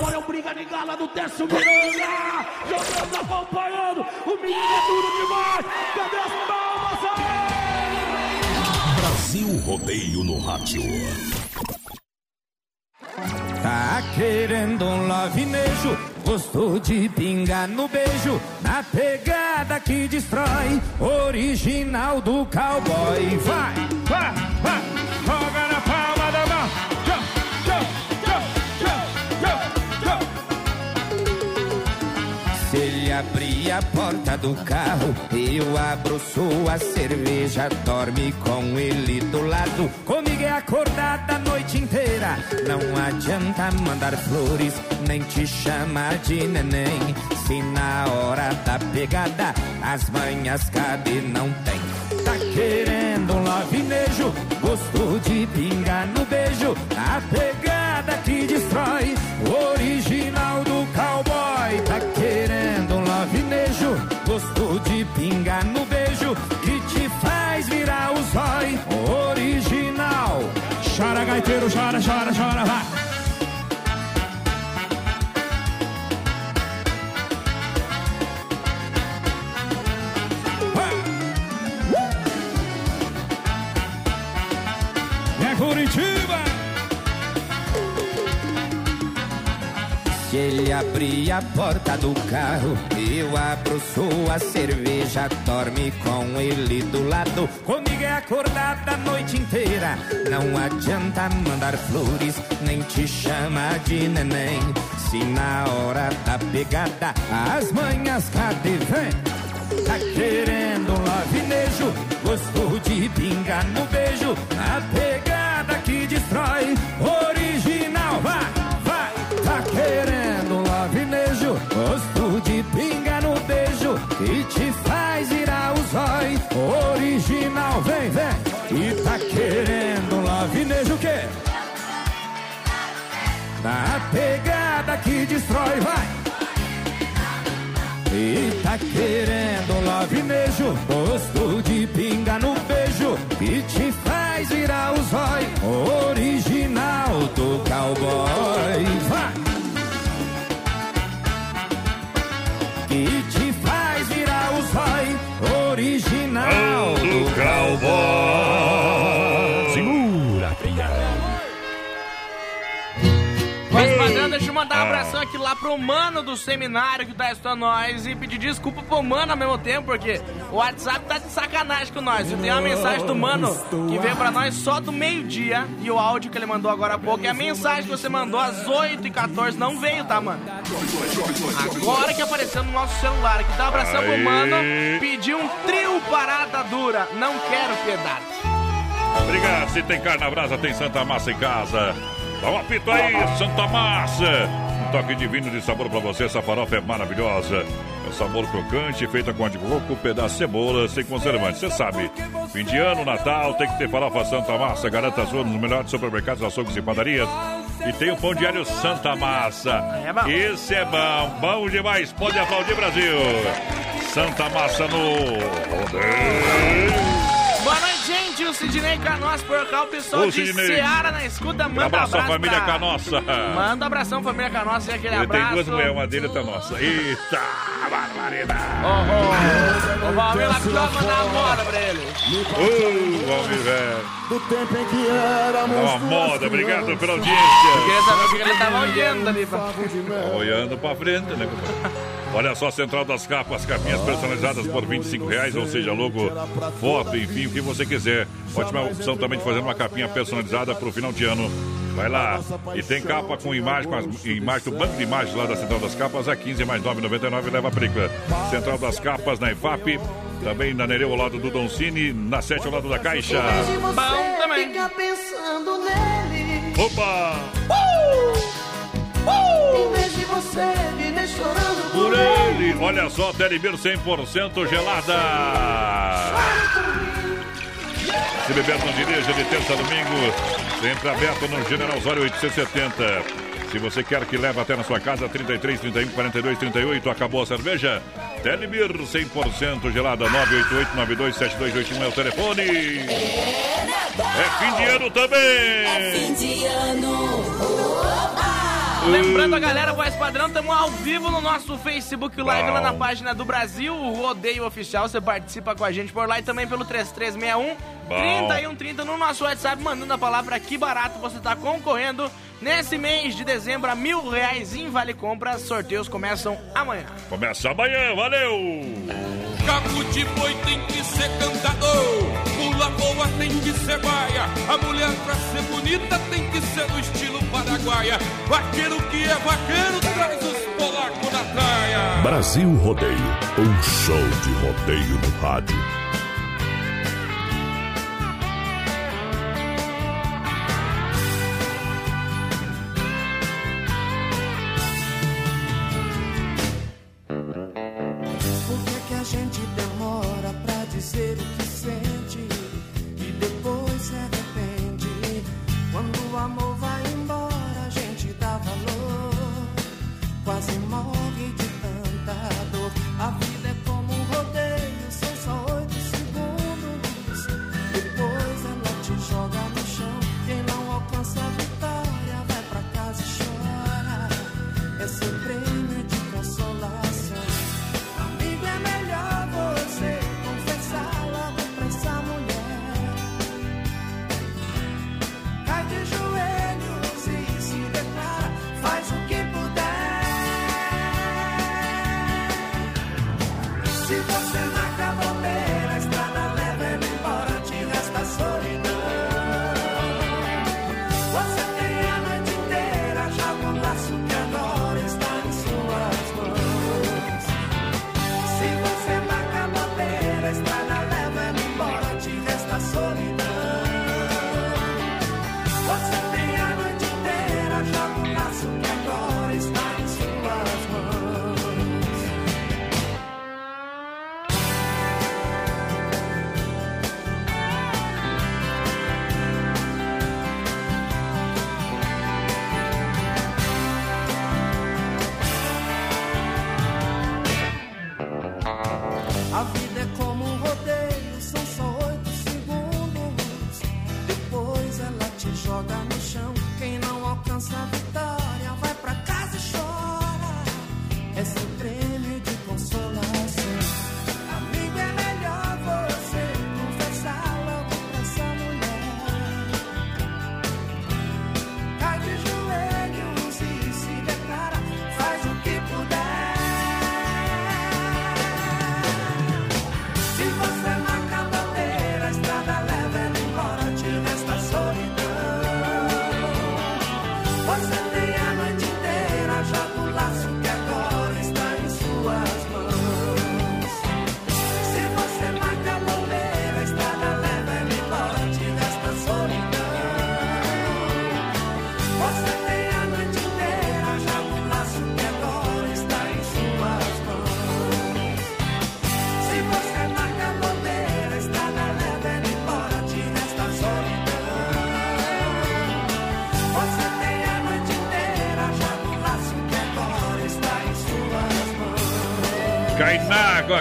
Olha o briga de gala do Décio Miranda. Jogando, acompanhando. O menino é duro demais. Cadê as palmas aí? Brasil Rodeio no rádio. Tá querendo um lavinejo, gostou de pingar no beijo, na pegada que destrói, original do cowboy. Vai, vai, vai, joga na palma da mão. Abrir a porta do carro, eu abro sua cerveja, dorme com ele do lado. Comigo é acordada a noite inteira. Não adianta mandar flores, nem te chamar de neném. Se na hora da pegada as manhas cabe não tem. Tá querendo um lavinejo, gosto de pingar no beijo. A pegada que destrói, o original do cowboy. Tá shada, shada, shada, hot. Ele abrir a porta do carro, eu abro sua cerveja, dorme com ele do lado. Comigo é acordada a noite inteira. Não adianta mandar flores, nem te chama de neném. Se na hora da pegada as manhas cadê vem? Tá querendo um lavinejo, gosto de pingar no beijo. A pegada que destrói, original, vai, vai. Tá querendo gosto de pingar no beijo. Que te faz virar o zói, original, vem, vem. E tá querendo lavinejo o quê? Na pegada que destrói, vai. E tá querendo lavinejo, gosto de pinga no beijo, que te faz virar o zói, original do cowboy. Aqui lá pro mano do seminário que tá estudando nós e pedir desculpa pro mano ao mesmo tempo, porque o WhatsApp tá de sacanagem com nós. Eu tenho uma mensagem do mano que veio pra nós só do meio-dia e o áudio que ele mandou agora há pouco. E a mensagem que você mandou às 8h14 não veio, tá, mano? Agora que apareceu no nosso celular aqui, dá um abração pro mano, pediu um trio parada dura. Não quero piedade. Obrigado. Se tem carne na brasa, tem Santa Massa em casa. Dá um apito aí, Santa Massa. Toque divino de sabor pra você. Essa farofa é maravilhosa. É um sabor crocante, feita com de coco, pedaço de cebola, sem conservante. Você sabe, fim de ano, Natal, tem que ter farofa Santa Massa. Garanta a sua nos melhores supermercados, açougues e padarias. E tem o pão diário Santa Massa. Esse é bom, bom demais. Pode aplaudir, Brasil. Santa Massa no rodeio. O Sidney Canossa por cá, o pessoal Ô, de Sidney. Seara na escuta. Manda Abraço à abraço família pra- Canossa. Manda um abração, família Canossa, e aquele Ele tem abraço. duas mulheres, uma dele tá nossa. Eita, barbaridade. Ô, ô, ô, Valmir vai mandar a moda pra ele. Ô, Valmir, velho. Do tempo em que éramos É uma moda, obrigado pela audiência. Queria saber o que ele tava olhando ali. Pra... Olhando pra frente, né, compadre? Olha só, Central das Capas, capinhas personalizadas por 25 reais, ou seja, logo, foto, enfim, o que você quiser. Ótima opção também de fazer uma capinha personalizada pro final de ano. Vai lá. E tem capa com imagem, com as imagens do banco de imagens lá da Central das Capas, a 15 mais 9,99 leva a película. Central das Capas na EFAP, também na Nereu ao lado do Doncini, na 7 ao lado da Caixa. Bom também. Fica pensando nele. Opa! Em vez de você viver chorando Por ele, olha só, Telebir 100% gelada. Se beber não dirija de terça a domingo, sempre aberto no General Osório 870. Se você quer que leve até na sua casa, 33, 31, 42, 38, acabou a cerveja? Telebir 100% gelada, 988 92 7281 é o telefone. É fim de ano também. de ano. Lembrando a galera, voz padrão, estamos ao vivo no nosso Facebook Live, lá na página do Brasil, o Rodeio Oficial. Você participa com a gente por lá e também pelo 3361 3130 no nosso WhatsApp, mandando a palavra que barato você está concorrendo nesse mês de dezembro a mil reais em Vale Compras. Sorteios começam amanhã. Começa amanhã, valeu! Cabo de boi tem que ser cantador, tem que ser baia, a mulher pra ser bonita tem que ser do estilo paraguaia. Vaqueiro que é vaqueiro traz os polacos na praia. Brasil Rodeio, um show de rodeio no rádio.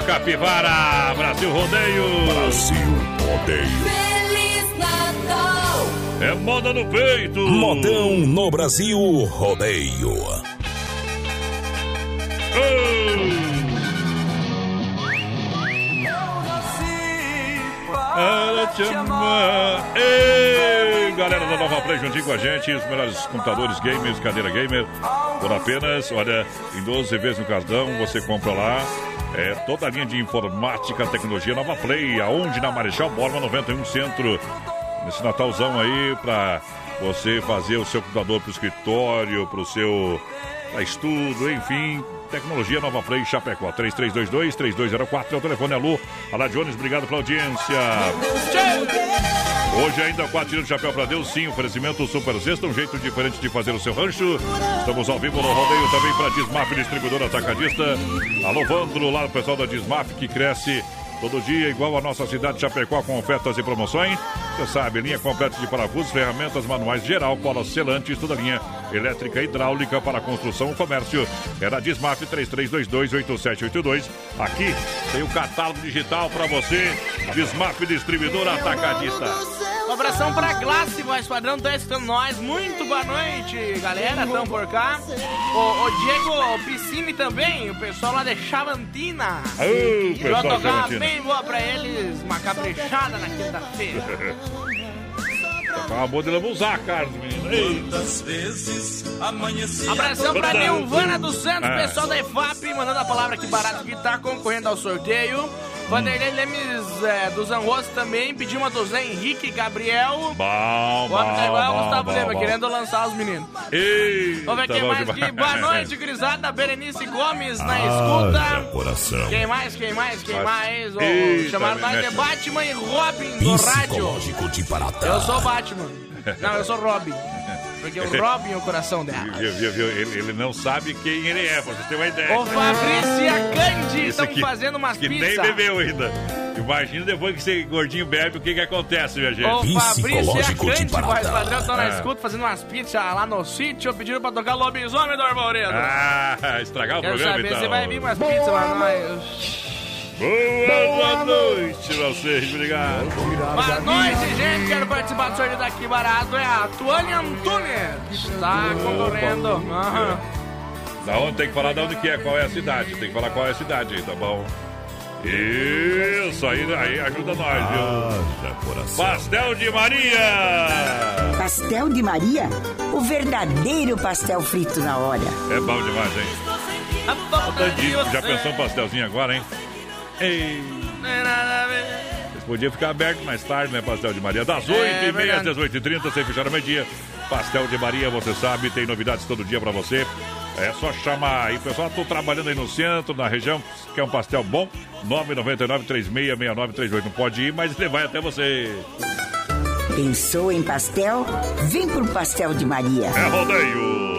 Capivara. Brasil Rodeio. Brasil Rodeio. Feliz Natal! É moda no peito. Modão no Brasil Rodeio. Para te amar. Ei, galera da Nova Play juntinho com a gente, os melhores computadores gamers, cadeira gamer, por apenas, olha, em 12 vezes no cartão, você compra lá. É toda a linha de informática, tecnologia Nova Play, aonde na Marechal Borba 91 Centro. Nesse Natalzão aí, pra você fazer o seu computador pro escritório, pro seu pra estudo, enfim. Tecnologia Nova Play Chapecó 3322-3204 é o telefone alô. Alá Jones, obrigado pela audiência. Hoje ainda quatro tiros de chapéu para Deus, sim. Oferecimento Super Sexta, um jeito diferente de fazer o seu rancho. Estamos ao vivo no rodeio também para Dismaf, distribuidora atacadista. Alô, Vandro, lá o pessoal da Dismaf que cresce todo dia, igual a nossa cidade de Chapecó, com ofertas e promoções. Você sabe, linha completa de parafusos, ferramentas manuais geral, colas selantes, toda linha elétrica e hidráulica para construção e comércio. É da Dismaf 33228782. Aqui tem o catálogo digital para você. Dismaf Distribuidora Atacadista. Um abração pra Glace, voz padrão, tá escutando nós. Muito boa noite, galera, tamo por cá. O, o Diego Piscine também, o pessoal lá de Chavantina. Vou tocar Chavantina. bem boa pra eles, uma caprichada na quinta-feira. Tocar uma boa de lambuzar, Carlos, menino. Quantas vezes amanheci Abração pra Nilvana dos Santos, Ah. pessoal da EFAP, mandando a palavra aqui barato que tá concorrendo ao sorteio. Vanderlei Lemes é, dos Anjos também, pediu uma dozena Henrique Gabriel. Bom, bom, igual o bom, Gustavo bom, Lima, bom. querendo lançar os meninos. Ei, Vamos ver quem mais demais. aqui. Boa noite, Grisada. Berenice Gomes na Haja escuta. coração. Quem mais, quem mais, quem mais? Eita, chamaram nós de. Batman e Robin do rádio. De. Eu sou Batman. Não, eu sou Robin. Porque o Robin é o coração dela. Viu, viu, viu? Ele, ele não sabe quem ele é, pra você ter uma ideia. Ô Fabrício e a Candy Isso estão aqui, fazendo umas que nem pizzas. bebeu ainda. Imagina depois que você gordinho bebe, o que que acontece, minha gente? Ô Fabrício e Candy, voz padrão, estão na É. escuta fazendo umas pizzas lá no sítio, pediram pra tocar lobisomem do Arvoredo. Ah, estragar o Quero programa saber então. se vai vir umas pizzas pra nós. Boa, noite pra vocês, obrigado. Boa noite, gente. Quero participar do sorteio daqui barato. É a Tuane Antunes. Está concorrendo. Da onde tem que falar de onde que é, qual é a cidade. Tem que falar qual é a cidade aí, tá bom? Isso, aí, aí ajuda nós, viu? Coração. Pastel de Maria! Pastel de Maria? O verdadeiro pastel frito na hora. É bom demais, hein? A falta de Já pensou um pastelzinho agora, hein? Ei! Não é nada a ver. Podia ficar aberto mais tarde, né, Pastel de Maria? Das 8h30 É às verdade. 18h30, sem fechar ao meio-dia. Pastel de Maria, você sabe, tem novidades todo dia pra você. É só chamar aí, pessoal. Tô trabalhando aí no centro, na região, quer um pastel bom? 999-366938. Não pode ir, mas ele vai até você. Pensou em pastel? Vem pro Pastel de Maria. É rodeio!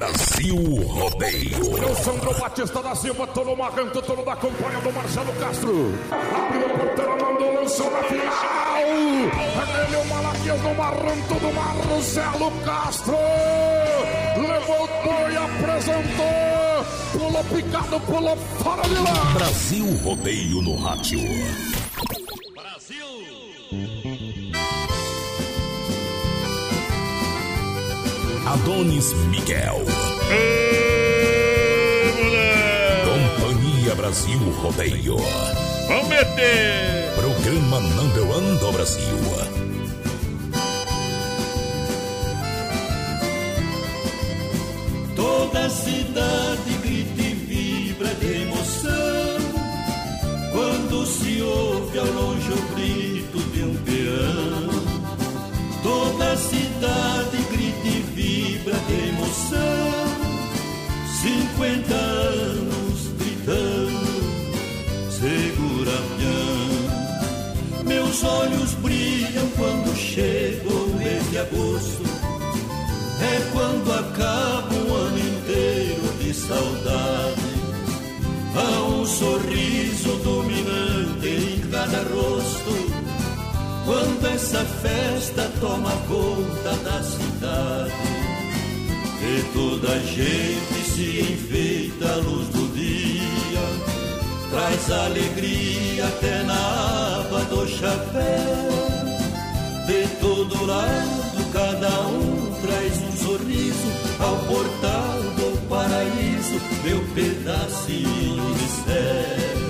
Brasil Rodeio. O Sandro Batista da Silva, todo marrento, todo da companhia do Marcelo Castro. Abriu a porteira, mandou, lançou na final. Ele o Malaquias no marrento do Marcelo Castro. Levantou e apresentou. Pulou picado, pulou fora de lá. Brasil Rodeio no rádio. Adonis Miguel. Moleque! Companhia Brasil Rodeio. Vamos meter! Programa Number One do Brasil. Toda a cidade grita e vibra de emoção quando se ouve ao longe o grito de um peão. Toda a cidade grita vibra de emoção. 50 anos gritando, segura pião. Meus olhos brilham quando chega o mês de agosto. É quando acaba um ano inteiro de saudade. Há um sorriso dominante em cada rosto. Quando essa festa toma conta da cidade. E toda gente se enfeita à luz do dia, traz alegria até na aba do chapéu. De todo lado, cada um traz um sorriso ao portal do paraíso, meu pedacinho de céu.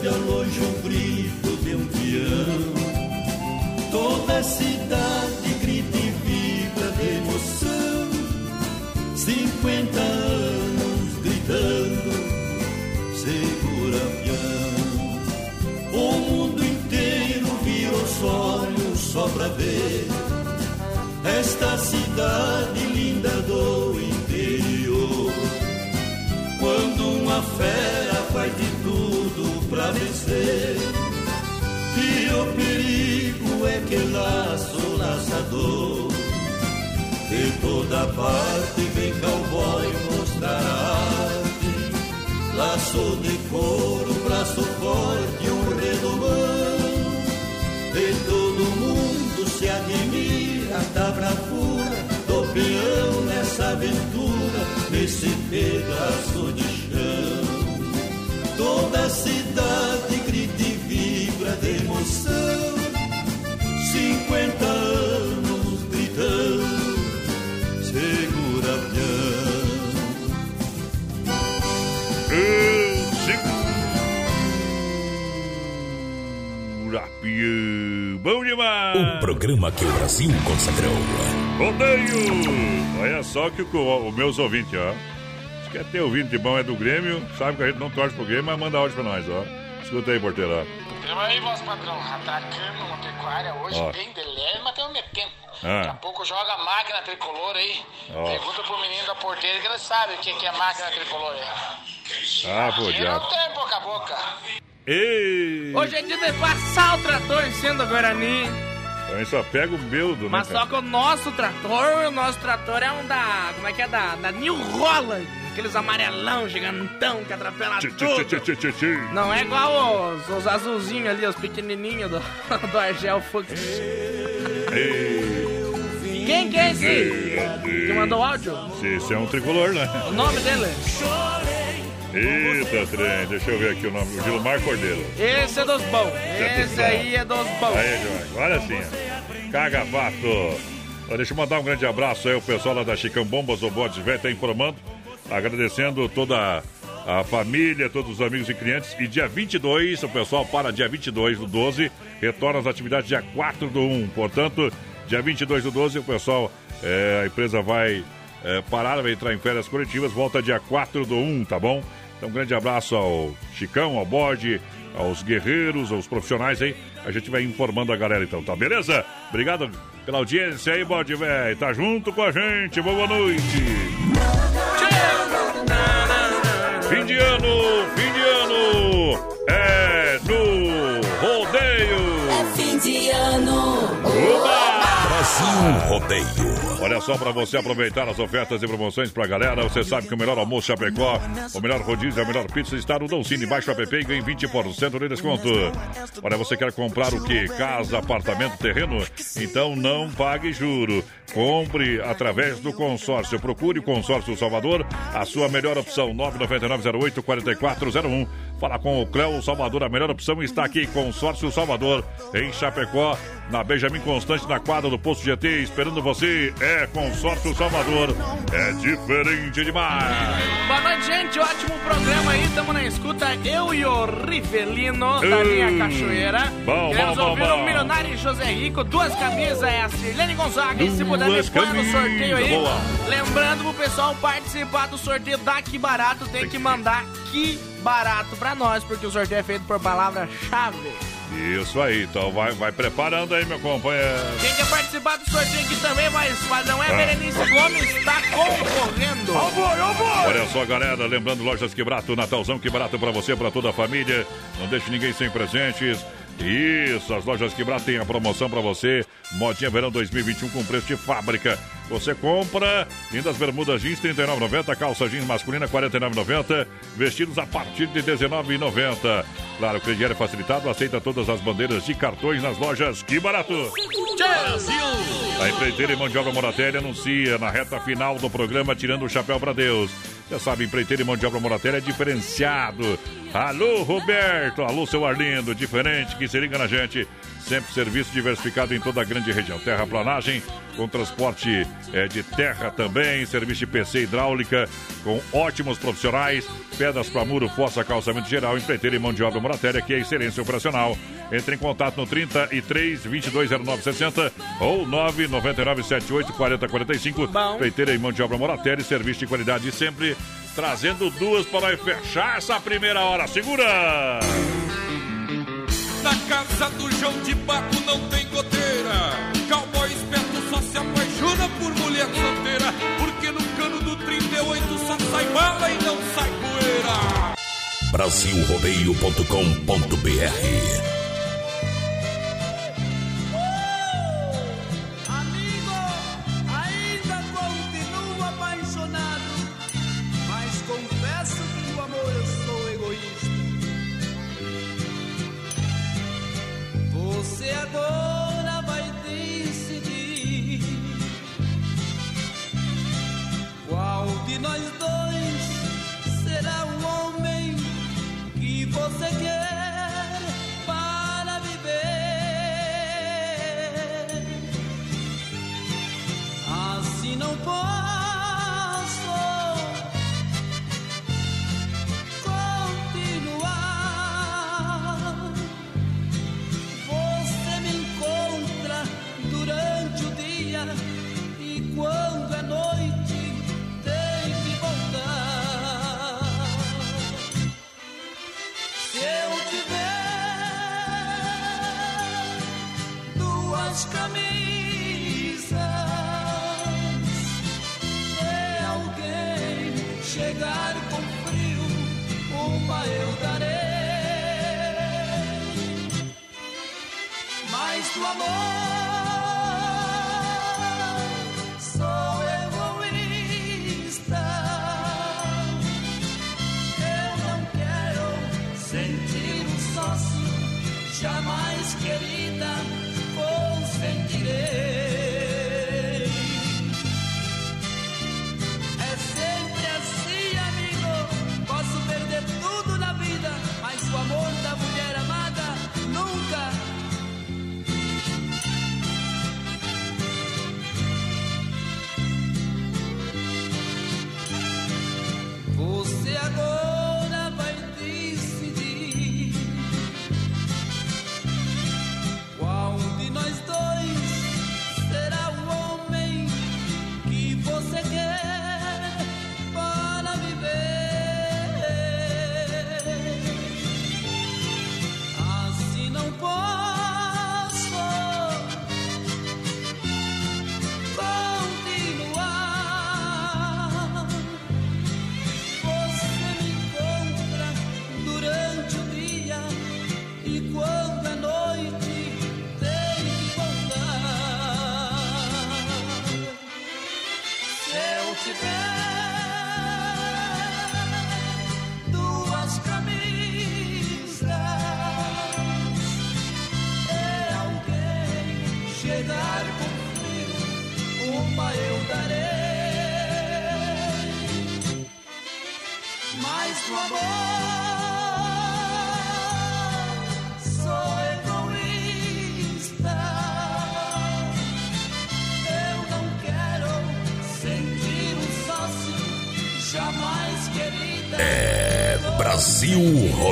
Ouve ao longe o grito de um peão. Toda a cidade grita e vibra de emoção. 50 anos gritando, segura avião. O mundo inteiro vira os olhos só pra ver esta cidade linda que laço laçador. De toda parte vem cowboy mostrar a arte, laço de couro, braço forte, um redomão. E todo mundo se admira da bravura do peão nessa aventura, nesse pedaço Segura-pião. Bom demais! O programa que o Brasil consagrou. Rodeio! Olha só que o, o meus ouvintes, ó. Se quer ter ouvinte bom é do Grêmio, sabe que a gente não torce pro Grêmio, mas manda áudio pra nós, ó. Escuta aí, porteiro, ó. Temos aí, voz padrão, atracando uma pecuária hoje, Ó. bem de leve, mas temos metendo. Ah. Daqui a pouco joga a máquina tricolor aí. Ó. Pergunta pro menino da porteira que ele sabe o que é máquina tricolor aí. Ah, pô, Aqui não diabo. tem boca a boca. Ei! Hoje é dia de passar o trator sendo Guarani. Também só pega o beldo, né, Mas só que o nosso trator, o nosso trator é um da. Como é que é? Da, da New Holland. Aqueles amarelão gigantão que atropela tudo. Não é igual os, os azulzinhos ali, os pequenininhos do, do Argel Fux. Quem que é esse? Que mandou áudio? Se esse é um tricolor, né? O nome dele? Eita, trem. Deixa eu ver aqui o nome. O Gilmar Cordeiro. Esse é dos bons. Esse aí é dos bons. Aí, Jorge. Olha sim. ó. Caga vato. Ó, Deixa eu mandar um grande abraço aí ao pessoal lá da Chicão Bombas, o Bodes Velho, tá informando. Agradecendo toda a família, todos os amigos e clientes. E dia 22, o pessoal para dia 22 do 12, retorna às atividades dia 4 do 1. Portanto, dia 22 do 12, o pessoal, é, a empresa vai é, parar, vai entrar em férias coletivas, volta dia 4 do 1, tá bom? Então, um grande abraço ao Chicão, ao Bode, aos guerreiros, aos profissionais aí. A gente vai informando a galera então, tá beleza? Obrigado pela audiência aí, Bode, velho. Tá junto com a gente. Boa noite. Fim de ano, fim de ano. É no rodeio. É fim de ano. Brasil Rodeio. Olha só para você aproveitar as ofertas e promoções pra galera. Você sabe que o melhor almoço Chapecó, o melhor rodízio, a melhor pizza está no Doncini. Baixa o app e ganhe 20% de desconto. Olha, você quer comprar o que? Casa, apartamento, terreno? Então não pague juro. Compre através do consórcio. Procure o Consórcio Salvador, a sua melhor opção. 999-08-4401. Fala com o Cléo Salvador, a melhor opção está aqui. Consórcio Salvador, em Chapecó, na Benjamin Constante, na quadra do Posto GT, esperando você. É Consórcio Salvador. É diferente demais. Boa noite, gente. Ótimo programa aí. Estamos na escuta. Eu e o Rivelino, da linha Cachoeira. Bom, Queremos bom, ouvir bom. o Milionário José Rico. Duas camisas é a Sirlene Gonzaga. E se puder me pôr no sorteio aí. boa. Lembrando pro pessoal participar do sorteio da Que Barato, tem que mandar Que Barato pra nós, porque o sorteio é feito por palavra-chave. Isso aí, então vai, vai preparando aí, meu companheiro. Quem quer participar do sorteio aqui também, mas padrão é Ah. Berenice Gomes, está concorrendo. Olha só, galera, lembrando Lojas Que Barato, Natalzão Que Barato pra você, pra toda a família. Não deixe ninguém sem presentes. Isso, as Lojas Que Barato têm a promoção pra você. Modinha Verão 2021 com preço de fábrica. Você compra lindas bermudas jeans R$ 39,90, calça jeans masculina R$ 49,90, vestidos a partir de R$ 19,90. Claro, o crediário é facilitado, aceita todas as bandeiras de cartões nas lojas Que Barato. A empreiteira e mão de obra Moratelli anuncia na reta final do programa Tirando o Chapéu para Deus. Já sabe, empreiteira e mão de obra Moratelli é diferenciado. Alô, Roberto. Alô, seu Arlindo. Diferente que se liga na gente. Sempre serviço diversificado em toda a grande região. Terraplanagem, com transporte eh, de terra também. Serviço de PC hidráulica, com ótimos profissionais. Pedras para muro, fossa, calçamento geral. Empreiteira e mão de obra Moratelli, que é excelência operacional. Entre em contato no 33 2209 60 ou 999 78 40 45. Empreiteira e mão de obra Moratelli, serviço de qualidade sempre trazendo duas para fechar essa primeira hora. Segura! Na casa do João de Baco não tem goteira. Cowboy esperto só se apaixona por mulher solteira. Porque no cano do 38 só sai bala e não sai poeira. Brasilrodeio.com.br Você agora duas camisas, se alguém chegar com frio, uma eu darei. Mas do amor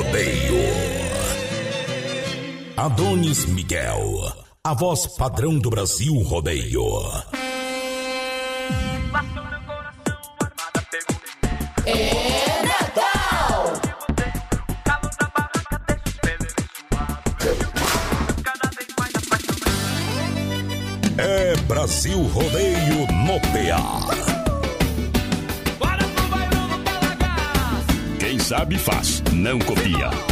Rodeio. Adonis Miguel, a voz padrão do Brasil Rodeio. Sabe faz, não copia.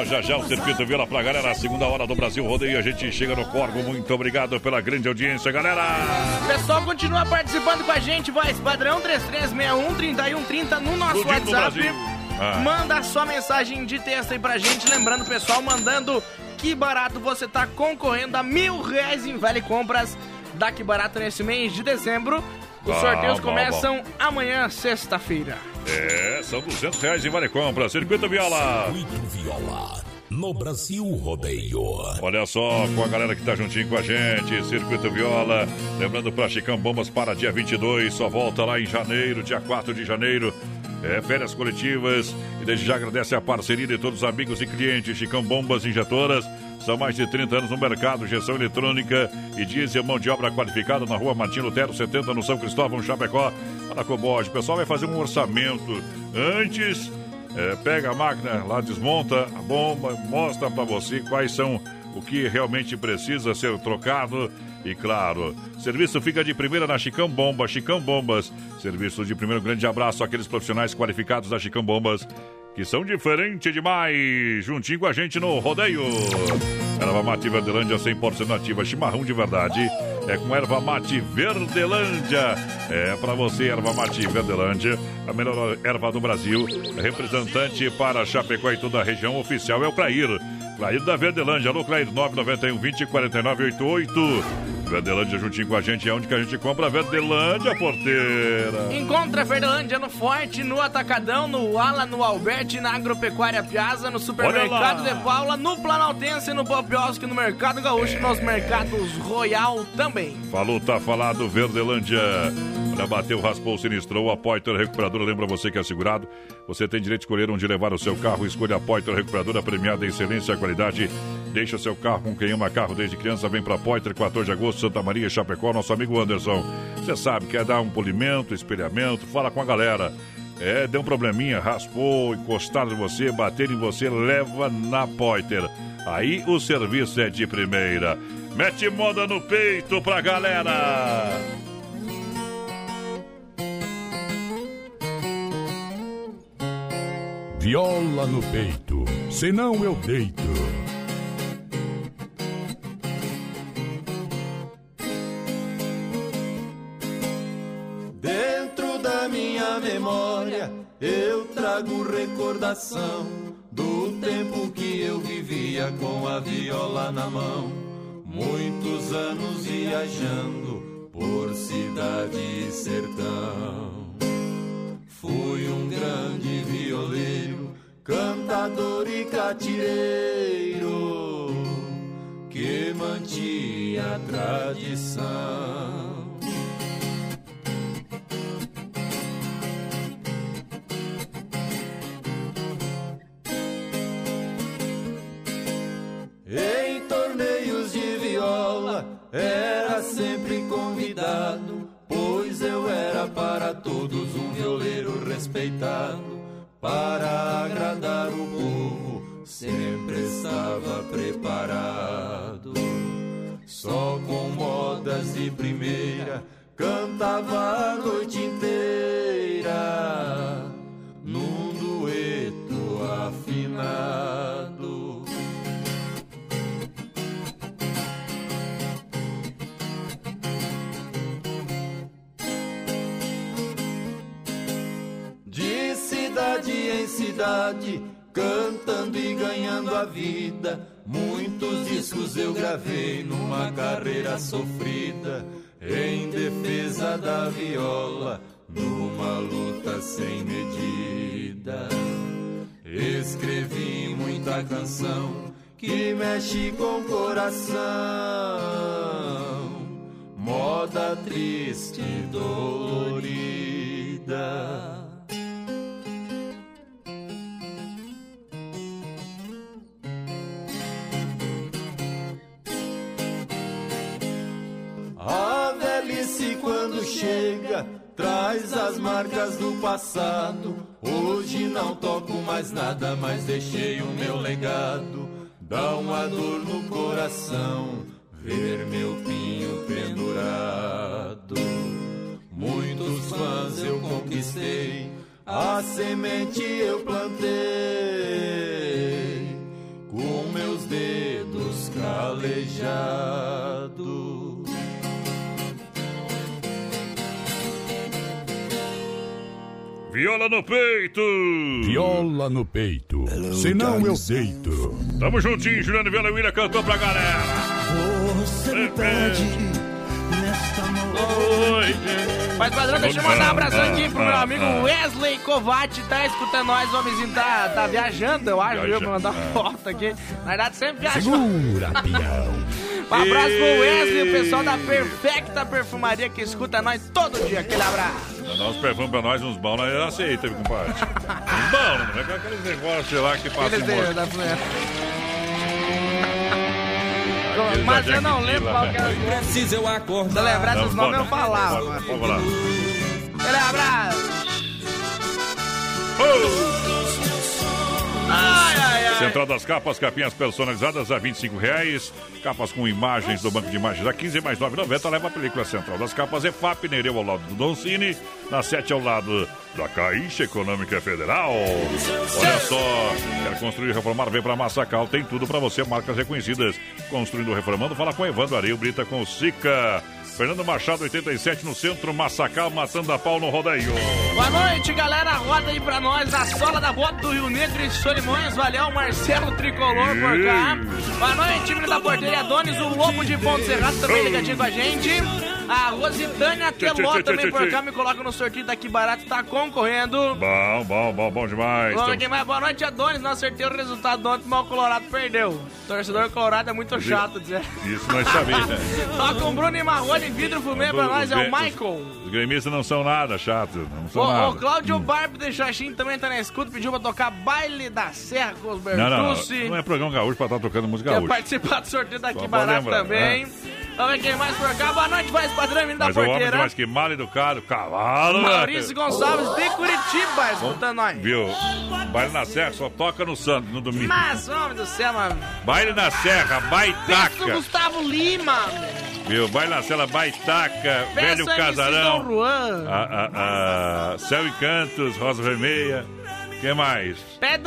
Só, já já o Circuito Vila pra galera, a segunda hora do Brasil Rodeio, a gente chega no Corgo. Muito obrigado pela grande audiência, galera! Pessoal, continua participando com a gente, voz padrão 3361-3130 no nosso Tudinho WhatsApp. Brasil. Ah. Manda sua mensagem de texto aí pra gente. Lembrando, pessoal, mandando que barato você tá concorrendo a mil reais em Vale Compras da Que Barato nesse mês de dezembro. Os Ah, sorteios bom, começam amanhã, sexta-feira. É, são 200 reais em Vale Compra. Circuito Viola. Circuito Viola. No Brasil Rodeio. Olha só, com a galera que tá juntinho com a gente, Circuito Viola. Lembrando pra Chicão Bombas para dia 22, só volta lá em janeiro, dia 4 de janeiro. É, férias coletivas. E desde já agradece a parceria de todos os amigos e clientes. Chicão Bombas Injetoras. São mais de 30 anos no mercado, gestão eletrônica e diesel, mão de obra qualificada na rua Martim Lutero, 70 no São Cristóvão, Chapecó, para Coboge. O pessoal vai fazer um orçamento antes é, pega a máquina lá, desmonta a bomba, mostra para você quais são o que realmente precisa ser trocado. E claro, serviço fica de primeira na Chicão Bomba, Chicão Bombas. Serviço de primeiro, grande abraço àqueles profissionais qualificados da Chicão Bombas, que são diferentes demais. Juntinho com a gente no rodeio. Erva mate Verdelândia 100% nativa, chimarrão de verdade. É com erva mate Verdelândia. É para você, erva mate Verdelândia, a melhor erva do Brasil. Representante para Chapecó e toda a região oficial é o Clair. Clair da Verdelândia. Alô, Clair, 991 20 49 88. Verdelândia juntinho com a gente. É onde que a gente compra Verdelândia, porteira. Encontra a Verdelândia no Forte, no Atacadão, no Ala, no Alberti, na Agropecuária Piazza, no Supermercado de Paula, no Planaltense, no Popiosque, no Mercado Gaúcho e nos mercados Royal também. Falou, tá falado, Verdelândia. Olha, bateu, raspou, sinistrou. A Poiter Recuperadora lembra você que é segurado. Você tem direito de escolher onde levar o seu carro. Escolha a Poiter Recuperadora, premiada em excelência e qualidade. Deixa seu carro com quem ama carro desde criança. Vem pra Poiter, 14 de agosto, Santa Maria, Chapecó. Nosso amigo Anderson. Você sabe, quer dar um polimento, espelhamento, fala com a galera. É, deu um probleminha, raspou, encostaram em você, bateram em você, leva na Poiter. Aí o serviço é de primeira. Mete moda no peito pra galera. Viola no peito, senão eu deito. Eu trago recordação do tempo que eu vivia com a viola na mão. Muitos anos viajando por cidade e sertão. Fui um grande violeiro, cantador e catireiro que mantinha a tradição. Para agradar o povo, sempre estava preparado. Só com modas de primeira, cantava a noite inteira, cidade, cantando e ganhando a vida. Muitos discos eu gravei numa carreira sofrida, em defesa da viola, numa luta sem medida. Escrevi muita canção que mexe com o coração, moda triste dolorida. Chega traz as marcas do passado. Hoje não toco mais nada, mas deixei o meu legado. Dá uma dor no coração ver meu pinho pendurado. Muitos fãs eu conquistei, a semente eu plantei com meus dedos calejados. Viola no peito! Viola no peito. Senão eu deito. Tamo juntinho, Juliano Viola William cantou pra galera. Você me pede nesta noite. Mas, padrão, deixa eu mandar um abração aqui pro meu amigo Wesley Covati, tá escutando nós, o homenzinho tá, tá viajando, eu acho, viu, pra mandar uma foto aqui. Na verdade, sempre viajando. Segura, peão. Um abraço pro Wesley, o pessoal da Perfecta Perfumaria que escuta nós todo dia. Aquele abraço. Dá uns perfumes pra nós, uns bons, nós aceita, viu, compadre? uns bons, não é com aqueles negócios lá que passam Mas eu não Jequiti lembro qual que era. Preciso eu acordar. Se eu lembrasse Não, os nomes, eu falava. Vamos lá. Aquele abraço. Ai, ai, ai. Central das Capas, capinhas personalizadas a 25 reais. Capas com imagens do banco de imagens a 15 mais 9,90. Leva a película Central das Capas EFAP, Nereu ao lado do Don Cine. Na 7 ao lado da Caixa Econômica Federal. Olha só, quer construir e reformar? Vem pra Massacal. Tem tudo pra você, marcas reconhecidas. Construindo reformando, fala com Evandro Areio Brita com o Sica. Fernando Machado, 87 no centro, Massacal, matando a pau no rodeio. Boa noite, galera. Roda aí pra nós a sola da bota do Rio Negro e Solimões. Valeu, Marcelo Tricolor por cá. Boa noite, time da Porteira Adonis, o Lobo de Ponto Serrado também ligadinho com a gente. A Rositânia Teló também por cá me coloca no sorteio daqui barato, tá concorrendo. Bom, bom, bom, bom demais. Tamo- aqui mais. Boa noite, Adonis. Não acertei o resultado ontem, mas o Colorado perdeu. Torcedor Colorado é muito chato dizer. Isso nós sabemos, né? Toca um Bruno e Marrone, vidro fumê pra nós, é o Michael. Os gremistas não são nada chato, não são O, nada. o Cláudio Barbo de Xaxim também tá na escuta, pediu pra tocar Baile da Serra com os Não, não, não. Bertucci. Não é programa gaúcho pra estar tocando música Quer gaúcha. participar do sorteio daqui Só barato lembrar, também. né? Vamos ver quem mais por cá. Boa noite, voz padrão, menino da Mas porteira. mais que mal educado, cavalo. né? Maurício Gonçalves de Curitiba, escutando nós. Viu? Baile na Serra só toca no Santos, no domingo. Mas, homem do céu, mano. Baile na Serra, Pensa baitaca. Gustavo Lima. Viu? Baile na Serra, baitaca. Pensa Velho Casarão. Dom Juan. A, a, a Céu e Cantos, Rosa Vermelha. Quem mais?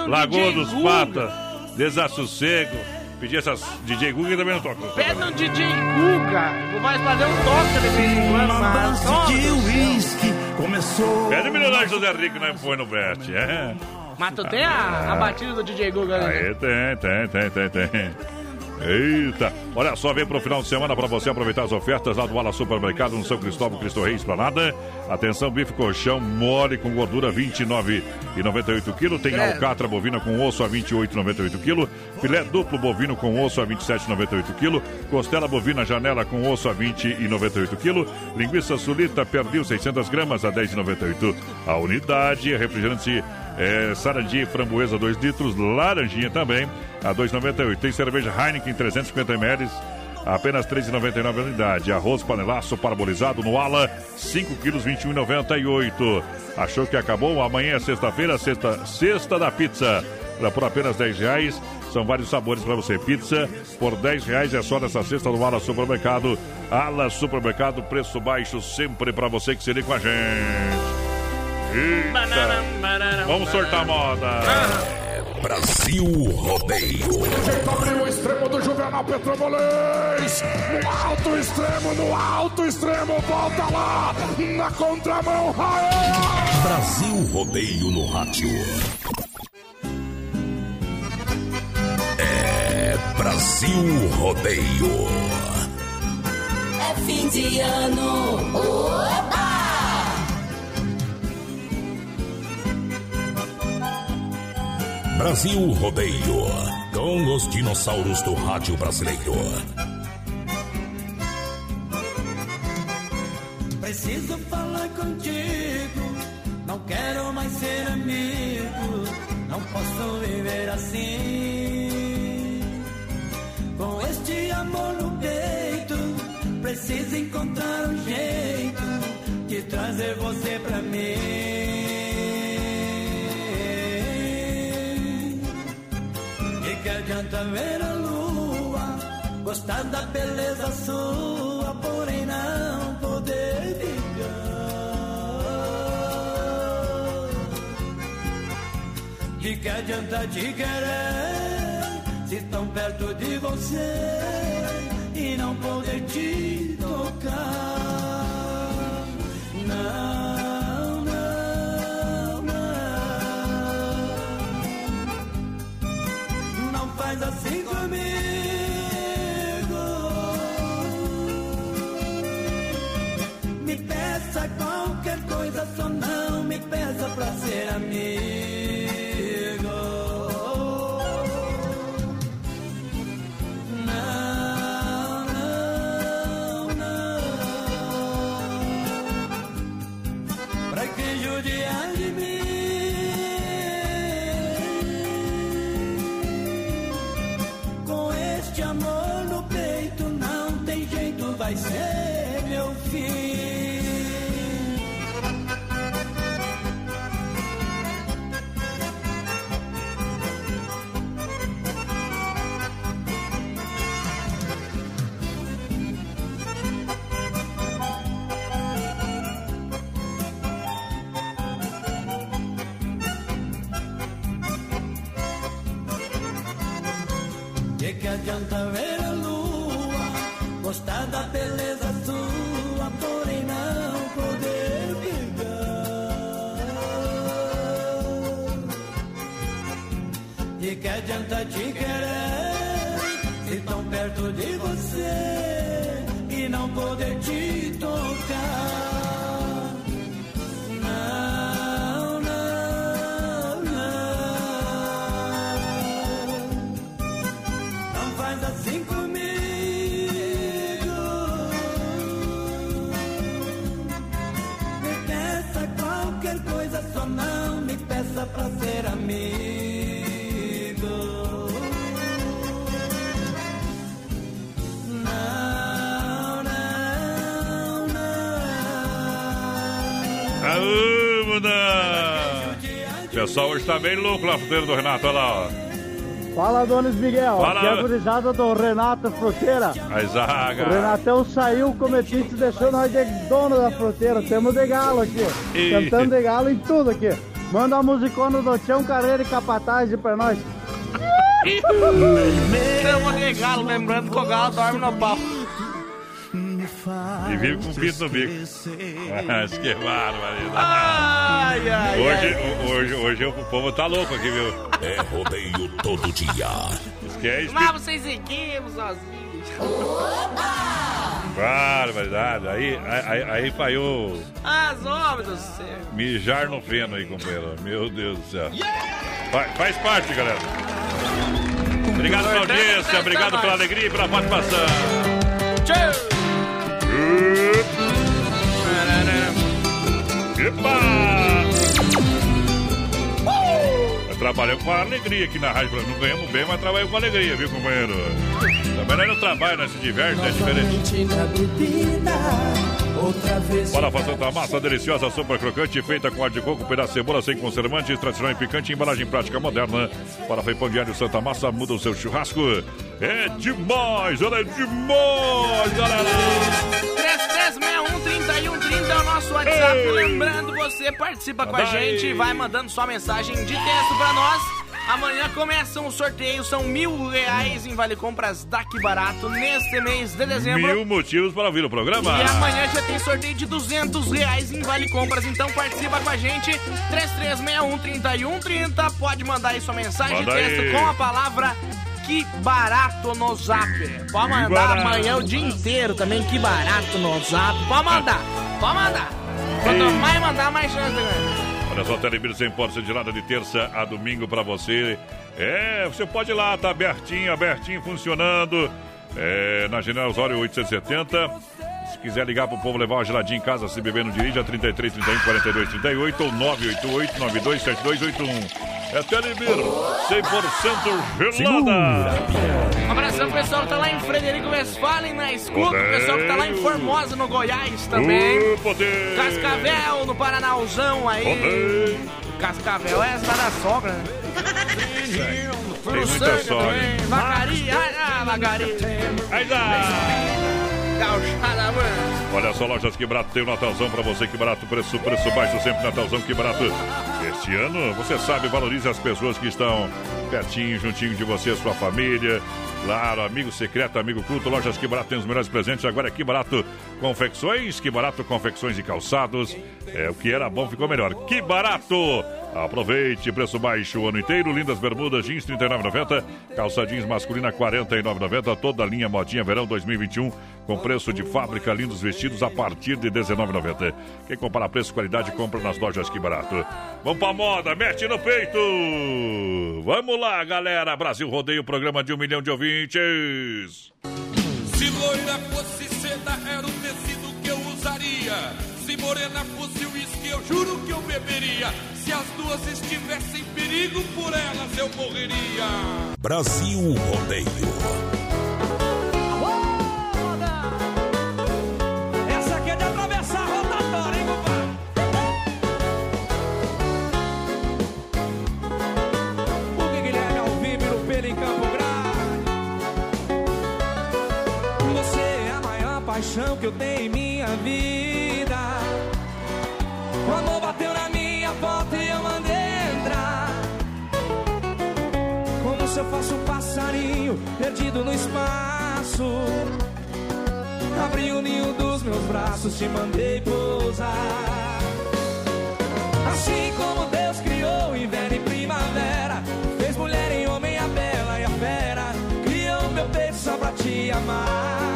Lagoa dos. Patas, Desassossego. Pedir essas DJ Guga também não toca. Pede um DJ Guga. O mais padrão toca de vez em quando, mas... do céu. começou. Pede o milionário José Rico, não põe no bet. É. Mas tu tem a, a batida do DJ Guga, né? Aí tem, tem, tem, tem, tem. Eita, olha só, vem pro final de semana para você aproveitar as ofertas lá do Ala Supermercado no São Cristóvão, Cristo Reis, Planada. Atenção, bife colchão mole com gordura 29,98 kg. Tem alcatra bovina com osso a 28,98 kg. Filé duplo bovino com osso a 27,98 kg. Costela bovina janela com osso a 20,98 kg. Linguiça sulita perdeu 600 gramas a 10,98 a unidade. Refrigerante é, Sarandi framboesa 2 litros, laranjinha também a 2,98. Tem cerveja Heineken 350 ml, apenas 3,99 a unidade. Arroz panelaço parabolizado no ala, 5 quilos 21,98. Achou que acabou? Amanhã é sexta-feira, sexta, sexta da pizza. Por apenas 10 reais. São vários sabores para você. Pizza por 10 reais é só nessa sexta no Ala Supermercado. Ala Supermercado, preço baixo sempre para você que se liga com a gente. Eita. Vamos sortar a moda. Brasil Rodeio. Jeito abriu o extremo do Juvenal Petrobolês. No alto extremo, no alto extremo. Volta lá. Na contramão. Aê! Brasil Rodeio no rádio. É Brasil Rodeio. É fim de ano. Oba! Brasil Rodeio. Com os dinossauros do rádio brasileiro. Preciso falar contigo. Não quero mais ser amigo. Não posso viver assim. Com este amor no peito. Preciso encontrar um jeito de trazer você pra mim. Adianta ver a lua, gostar da beleza sua, porém não poder ficar. De que adianta te querer, se tão perto de você e não poder te tocar. Não, faz assim comigo. Me peça qualquer coisa, só não me peça pra ser amigo. Te querer, se tão perto de você e não poder te tocar. Não, não, não. Não faz assim comigo. Me peça qualquer coisa, só não me peça pra ser amigo. O pessoal hoje tá bem louco lá, fruteiro do Renato, olha lá, ó. Fala, Donis Miguel. Fala. Aqui é a gurizada do Renato Fruteira. A zaga. O Renatão saiu, cometiste, deixou nós de dono da fruteira. Temos de galo aqui. Ih. Cantando de galo em tudo aqui. Manda uma musicona do Tião Carreira e Capataz aí pra nós. Chama de galo, lembrando que o galo dorme no pau. E vive com o pinto no bico. Mas que barbaridade. Ai, ai, Hoje, o- hoje, hoje o povo tá louco aqui, viu? É rodeio todo dia. Que é Mas vocês equipos sozinhos. Barbaridade. Aí, aí, aí, falhou As homens do céu. mijar no feno aí, companheiro. Meu Deus do céu. Fa- faz parte, galera. Obrigado pela audiência, obrigado pela alegria e pela participação. Epa! Trabalhamos com alegria aqui na rádio. Não ganhamos bem, mas trabalhamos com alegria, viu, companheiro? Também não trabalhamos, nós se diverte, é diferente. Para fazer da massa deliciosa, sopa crocante, feita com ar de coco, pedaço de cebola sem conservantes, tradicional e picante, embalagem prática moderna. Para Pão Diário Santa Massa, muda o seu churrasco. É demais, olha, é demais, galera! 3361-3130 é o nosso WhatsApp. Ei. Lembrando, você participa com a aí. gente e vai mandando sua mensagem de texto pra nós. Amanhã começam os sorteios, são mil reais em Vale Compras daqui barato neste mês de dezembro. Mil motivos para ouvir o programa. E amanhã já tem sorteio de 200 reais em Vale Compras, então participa com a gente. 3361-3130. Pode mandar aí sua mensagem Manda texto aí. com a palavra que barato no zap. Pode mandar barato. amanhã o dia inteiro também, que barato no zap. Pode mandar, pode mandar. Quanto mais mandar, mais chance ganhar. Olha só, Telebir sem porta de lado de terça a domingo para você. É, você pode ir lá, tá abertinho, abertinho, funcionando. É, na General Osório 870. Se quiser ligar pro povo levar uma geladinha em casa, se beber no dirige, é 33 31 42 38 ou 988 92 7281. É Telebir 100% gelada. Um abração pro pessoal que tá lá em Frederico Westphalen na escuta. O pessoal que tá lá em Formosa, no Goiás também. Ô, poder. Cascavel, no Paranauzão aí. Poder. Cascavel é essa da sogra, né? Tem muita sogra. Vacaria, ah, Vacaria. Aí dá. Olha só, Lojas Que Barato tem o Natalzão pra você. Que barato, preço, preço baixo, sempre Natalzão Que Barato. Este ano, você sabe, valorize as pessoas que estão pertinho, juntinho de você, sua família. Claro, amigo secreto, amigo culto, Lojas Que Barato tem os melhores presentes. Agora é Que Barato Confecções, Que Barato Confecções e Calçados. É, o que era bom ficou melhor. Que Barato! Aproveite, preço baixo o ano inteiro. Lindas bermudas jeans R$ 39,90. Calça jeans masculina R$ 49,90. Toda a linha modinha verão 2021 com preço de fábrica. Lindos vestidos a partir de R$ 19,90. Quem compara preço e qualidade, compra nas lojas que barato. Vamos pra moda, mete no peito! Vamos lá, galera! Brasil Rodeio, programa de um milhão de ouvintes. Se loira fosse seda, era o tecido que eu usaria. Se morena fosse uísque, eu juro que eu beberia. Se as duas estivessem em perigo, por elas eu morreria. Brasil Rodeio. Essa aqui é de atravessar a rotatória, hein, compadre? O Guilherme ao vivo no pelo em Campo Grande. Você é a maior paixão que eu tenho em minha vida. O amor bateu na minha porta e eu mandei entrar. Como se eu fosse um passarinho perdido no espaço. Abri o ninho dos meus braços, te mandei pousar. Assim como Deus criou inverno e primavera, fez mulher em homem a bela e a fera, criou meu peito só pra te amar.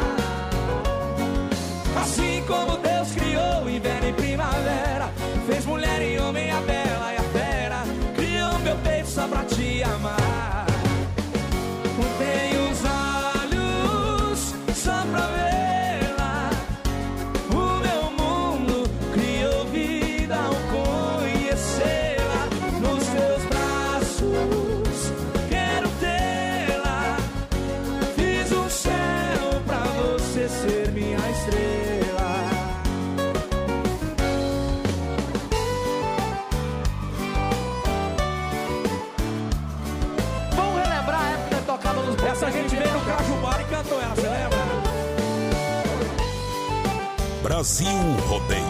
Brasil Rodeio.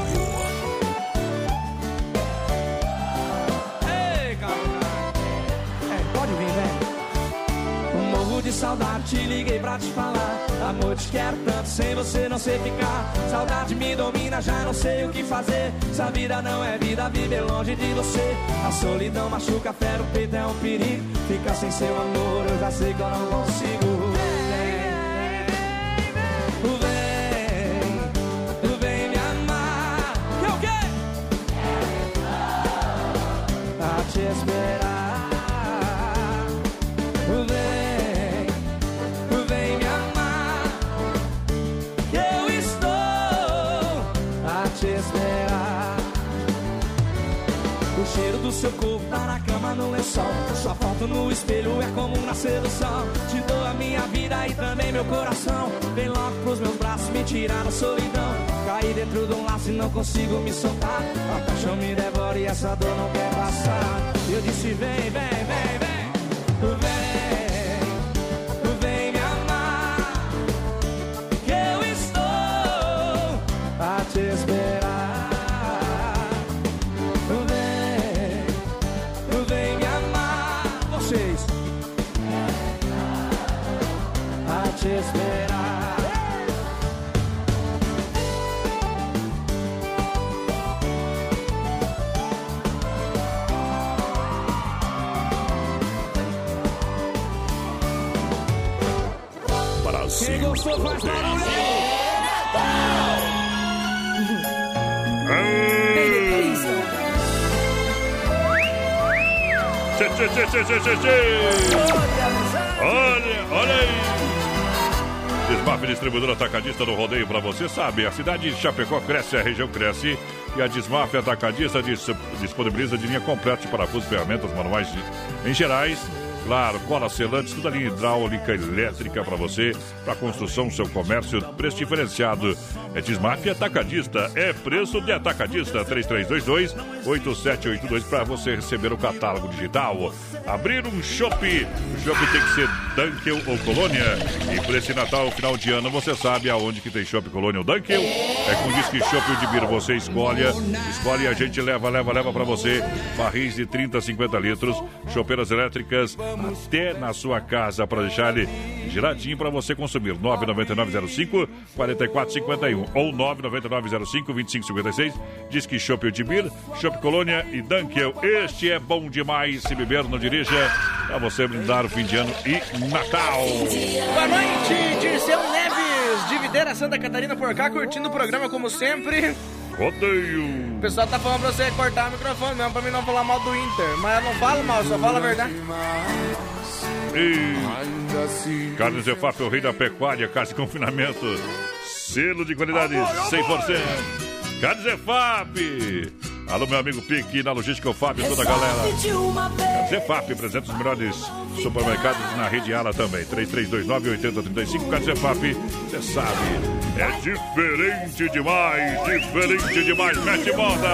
Ei. É, pode vir, velho. Morro de saudade, te liguei pra te falar. Amor, te quero tanto, sem você não sei ficar. Saudade me domina, já não sei o que fazer. Se a vida não é vida, viver longe de você. A solidão machuca, fera o peito, é um perigo. Ficar sem seu amor, eu já sei que eu não consigo. Do seu corpo tá na cama no lençol. Sua foto no espelho é como do sol. Te dou a minha vida e também meu coração. Vem logo pros meus braços me tirar da solidão. Caí dentro de um laço e não consigo me soltar. A paixão me devora e essa dor não quer passar. Eu disse: vem, vem, vem, vem. Vem, Gostou faz barulho. Tchê, tchê, tchê, tchê, tchê, tchê, tchê. Olha, olha aí. Desmaf Distribuidora Atacadista do Rodeio para você, sabe, a cidade de Chapecó cresce, a região cresce e a Desmaf Atacadista dis- disponibiliza de linha completa de parafusos, ferramentas, manuais em gerais. Claro, cola selantes, toda linha hidráulica, elétrica para você, para construção, seu comércio, preço diferenciado. É Desmaf Atacadista, é preço de atacadista, 3322-8782 para você receber o catálogo digital. Abrir um shopping, o shopping tem que ser Dunkel ou Colônia. E para esse Natal, final de ano, você sabe aonde que tem shopping Colônia ou Dunkel? É com disque shopping de Bira, você escolhe, escolhe e a gente leva, leva, leva para você. Barris de 30 a 50 litros, chopeiras elétricas até na sua casa para deixar ele giradinho para você consumir. 99905 4451 ou 99905 2556. Diz que Shop de Bir, Shop Colônia e Dunkel. Este é bom demais. Se beber, não dirija. Para você brindar o fim de ano e Natal. Boa noite, Dirceu Neves, de Videira, Santa Catarina, por cá, curtindo o programa como sempre. Rodeio. O pessoal tá falando pra você cortar o microfone mesmo, pra mim não falar mal do Inter. Mas eu não falo mal, só falo a verdade. E... Carnes Efap, o rei da pecuária, casa de confinamento. Selo de qualidade 100%. Carnes Efap. Alô, meu amigo Pique, na Logística Efap, toda a galera. Carnes Efap, presente os melhores supermercados na rede Ala também. 3329-8035, Carnes Efap, você sabe, é diferente demais, diferente demais. Mete moda.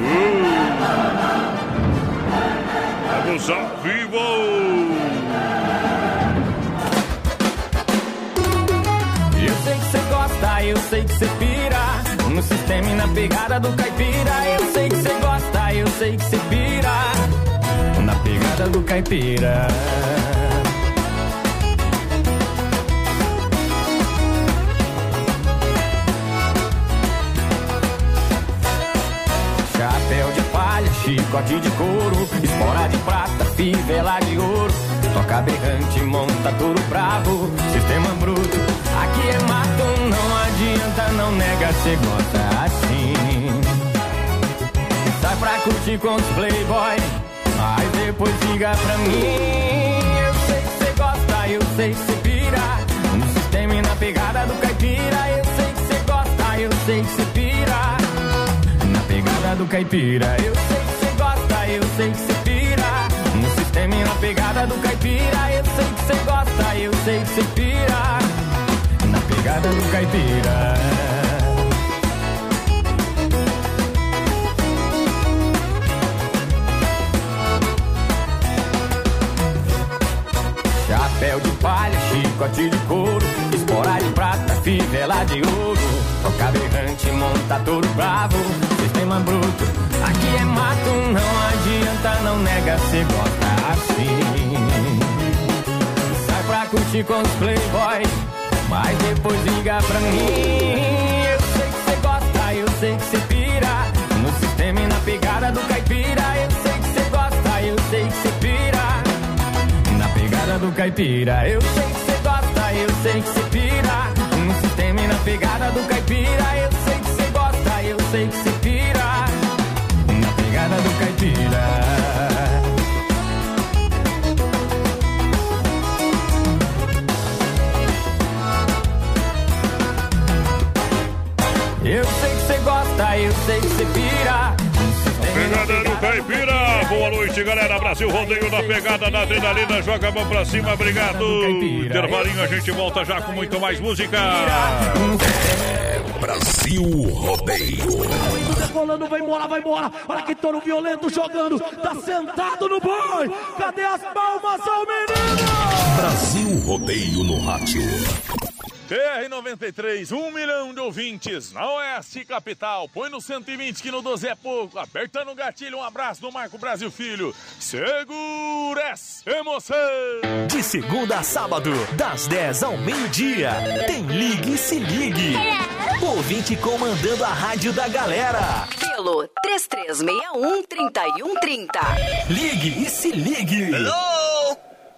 Uh. Vamos ao vivo! Eu sei que você gosta, eu sei que você pira. No sistema e na pegada do caipira. Eu sei que você gosta, eu sei que você pira. Na pegada do caipira. Chapéu de palha, chicote de couro, espora de prata, fivela de ouro. Toca berrante, monta touro bravo, sistema bruto. Aqui é mato, adianta, não nega, cê gosta assim. Sai pra curtir com os playboy, mas depois liga pra mim. Eu sei que cê gosta, eu sei que cê pira. No sistema e na pegada do caipira. Eu sei que cê gosta, eu sei que cê pira. Na pegada do caipira. Eu sei que cê gosta, eu sei que cê pira. No sistema e na pegada do caipira. Eu sei que cê gosta, eu sei que cê pira. Pegada do caipira. Chapéu de palha, chicote de couro, espora de prata, fivela de ouro. Toca berrante, monta touro bravo, sistema bruto. Aqui é mato, não adianta, não nega, cê gosta assim. Sai pra curtir com os playboy, mas depois liga pra mim. Eu sei que cê gosta, eu sei que cê pira. No sistema e na pegada do caipira. Eu sei que cê gosta, eu sei que cê pira. Na pegada do caipira. Eu sei que cê gosta, eu sei que cê pira. No sistema e na pegada do caipira. Eu sei que cê gosta, eu sei que cê pira. Na pegada do caipira. Eu sei que cê gosta, eu sei que cê pira. Pegada do Caipira, boa noite, galera. Brasil rodeio na pegada, na adrenalina. Joga a mão pra cima, obrigado. Intervalinho, a gente volta já com muito mais música. Brasil Rodeio. Tá Decolando, vai embora, vai embora. Olha que touro violento jogando. Tá sentado no boi. Cadê as palmas ao menino? Brasil Rodeio no rádio. BR-93, um milhão de ouvintes na Oeste Capital. Põe no 120 que no 12 é pouco. Apertando o gatilho, um abraço do Marco Brasil Filho. Segura essa emoção! De segunda a sábado, das 10 ao meio-dia. Tem Ligue e Se Ligue. Ouvinte comandando a rádio da galera. Pelo 3361-3130. Ligue e Se Ligue.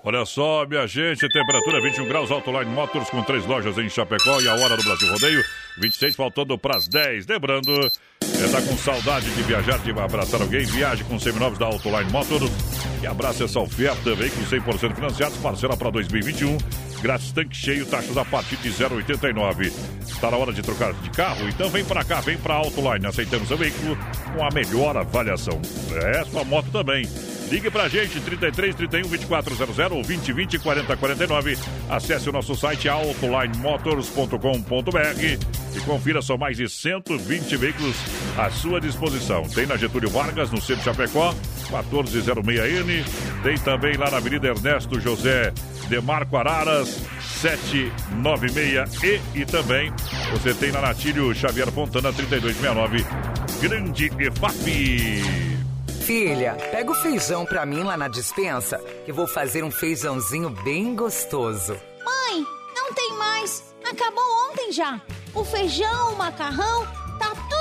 Olha só, minha gente, temperatura 21 graus, Autoline Motors com três lojas em Chapecó e a hora do Brasil Rodeio, 26 faltando para as 10. Lembrando, é, tá com saudade de viajar, de abraçar alguém, viaje com seminovos da Autoline Motors e abraça essa oferta, veículos 100% financiados, parcela para 2021, grátis tanque cheio, taxas a partir de 0,89. Está na hora de trocar de carro? Então vem para cá, vem para a Autoline, aceitamos seu veículo com a melhor avaliação. É, sua moto também. Ligue pra gente, 33 31 2400 ou 20 20 40 49. Acesse o nosso site autolinemotors.com.br e confira só mais de 120 veículos à sua disposição. Tem na Getúlio Vargas, no centro de Chapecó, 1406N. Tem também lá na Avenida Ernesto José Demarco Araras, 796 e, e também você tem na Natílio Xavier Fontana 3269, Grande EFAP. Filha, pega o feijão pra mim lá na dispensa, que vou fazer um feijãozinho bem gostoso. Mãe, não tem mais. Acabou ontem já. O feijão, o macarrão,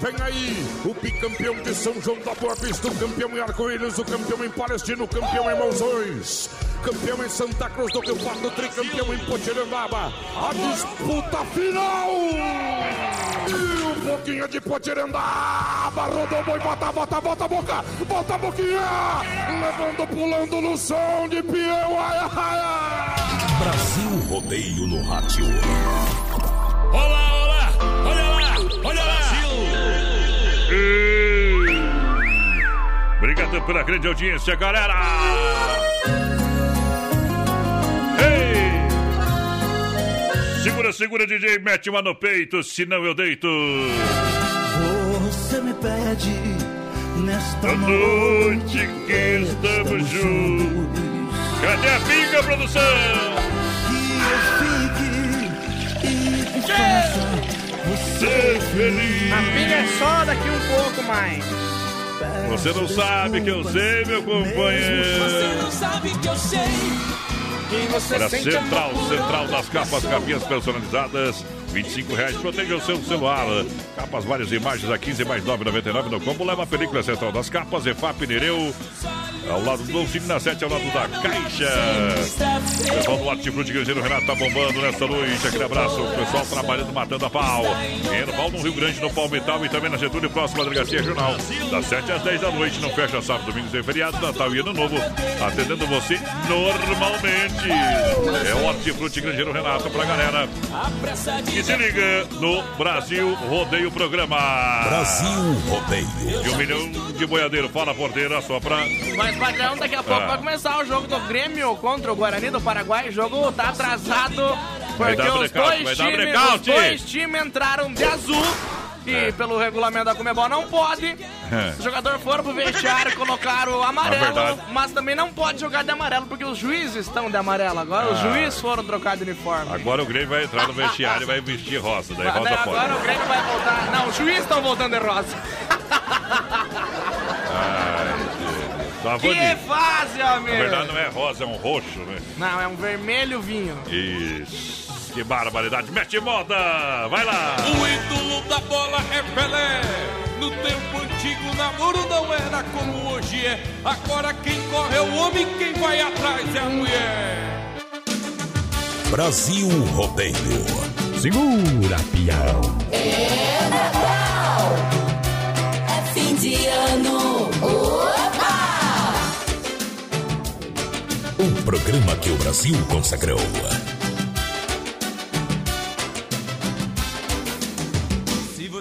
Vem aí, o bicampeão de São João da Boa Vista, o campeão em Arco-Íris, o campeão em Palestino, o campeão em Monzões, campeão em Santa Cruz do Rio Pardo, tricampeão em Potirambaba. A disputa final! E um pouquinho de Potirambaba, rodou o boi, bota, bota, bota a boca, bota a boquinha, levando, pulando no som de peão, ai, ai, ai. Brasil Rodeio no rádio. Olá, olá, olha lá, olha lá. Obrigado pela grande audiência, galera. Ei! Segura, segura, DJ, mete uma no peito, senão eu deito. Você me pede nesta A noite que estamos juntos. Cadê a pinga, produção? e faça você feliz. A pinga é só daqui um pouco mais. Você não sabe que eu sei, meu companheiro. Você não sabe que eu sei. Sente Central. Central das capas, capinhas personalizadas, 25 reais. Proteja o seu celular. Capas, várias imagens a 15 mais 9,99 no combo. Leva a película Central das capas, EFAP Nereu. Ao lado do Dolcine, na 7, ao lado da Caixa. Pessoal do Hortifruti Grangeiro Renato tá bombando nessa noite. Aquele abraço. O pessoal trabalhando, matando a pau. Erval, no Rio Grande, no Palmital e também na Getúlio, próxima delegacia regional. Das 7 às 10 da noite. Não fecha sábado, domingos e feriados, Natal e Ano Novo. Atendendo você normalmente. É o Hortifruti Grangeiro Renato pra galera. E se liga no Brasil Rodeio Programa. Brasil Rodeio. De um milhão de boiadeiro. Fala, porteira, assopra. Mas, padrão, daqui a pouco Ah. vai começar o jogo do Grêmio contra o Guarani do Paraguai. O jogo tá atrasado Vai porque os blackout, dois, vai dar times, os dois times entraram de azul. E É. pelo regulamento da Comebol não pode. É. Os jogadores foram pro vestiário, colocaram o É amarelo, verdade. mas também não pode jogar de amarelo, porque os juízes estão de amarelo. Agora os Ah. juízes foram trocar de uniforme. Agora o Grêmio vai entrar no vestiário e vai vestir rosa. Daí Daí rosa agora fora. o Grêmio vai voltar. Não, os juízes estão voltando de rosa. Tá Que bonito. fase, Na amigo! verdade não é rosa, é um roxo, né? Não, é um vermelho vinho. Isso. Que barbaridade. Mete moda. Vai lá. O ídolo da bola é Pelé. No tempo antigo, o namoro não era como hoje é. Agora quem corre é o homem, quem vai atrás é a mulher. Brasil Rodeio. Segura, pião. É Natal. É fim de ano. Oba! O programa que o Brasil consagrou.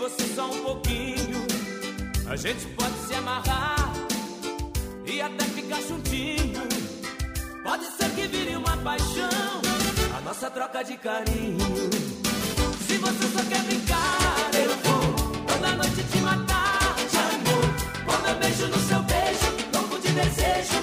você só um pouquinho, a gente pode se amarrar e até ficar juntinho. Pode ser que vire uma paixão, a nossa troca de carinho. Se você só quer brincar, eu vou toda noite te matar de amor. Com meu beijo no seu beijo, louco de desejo,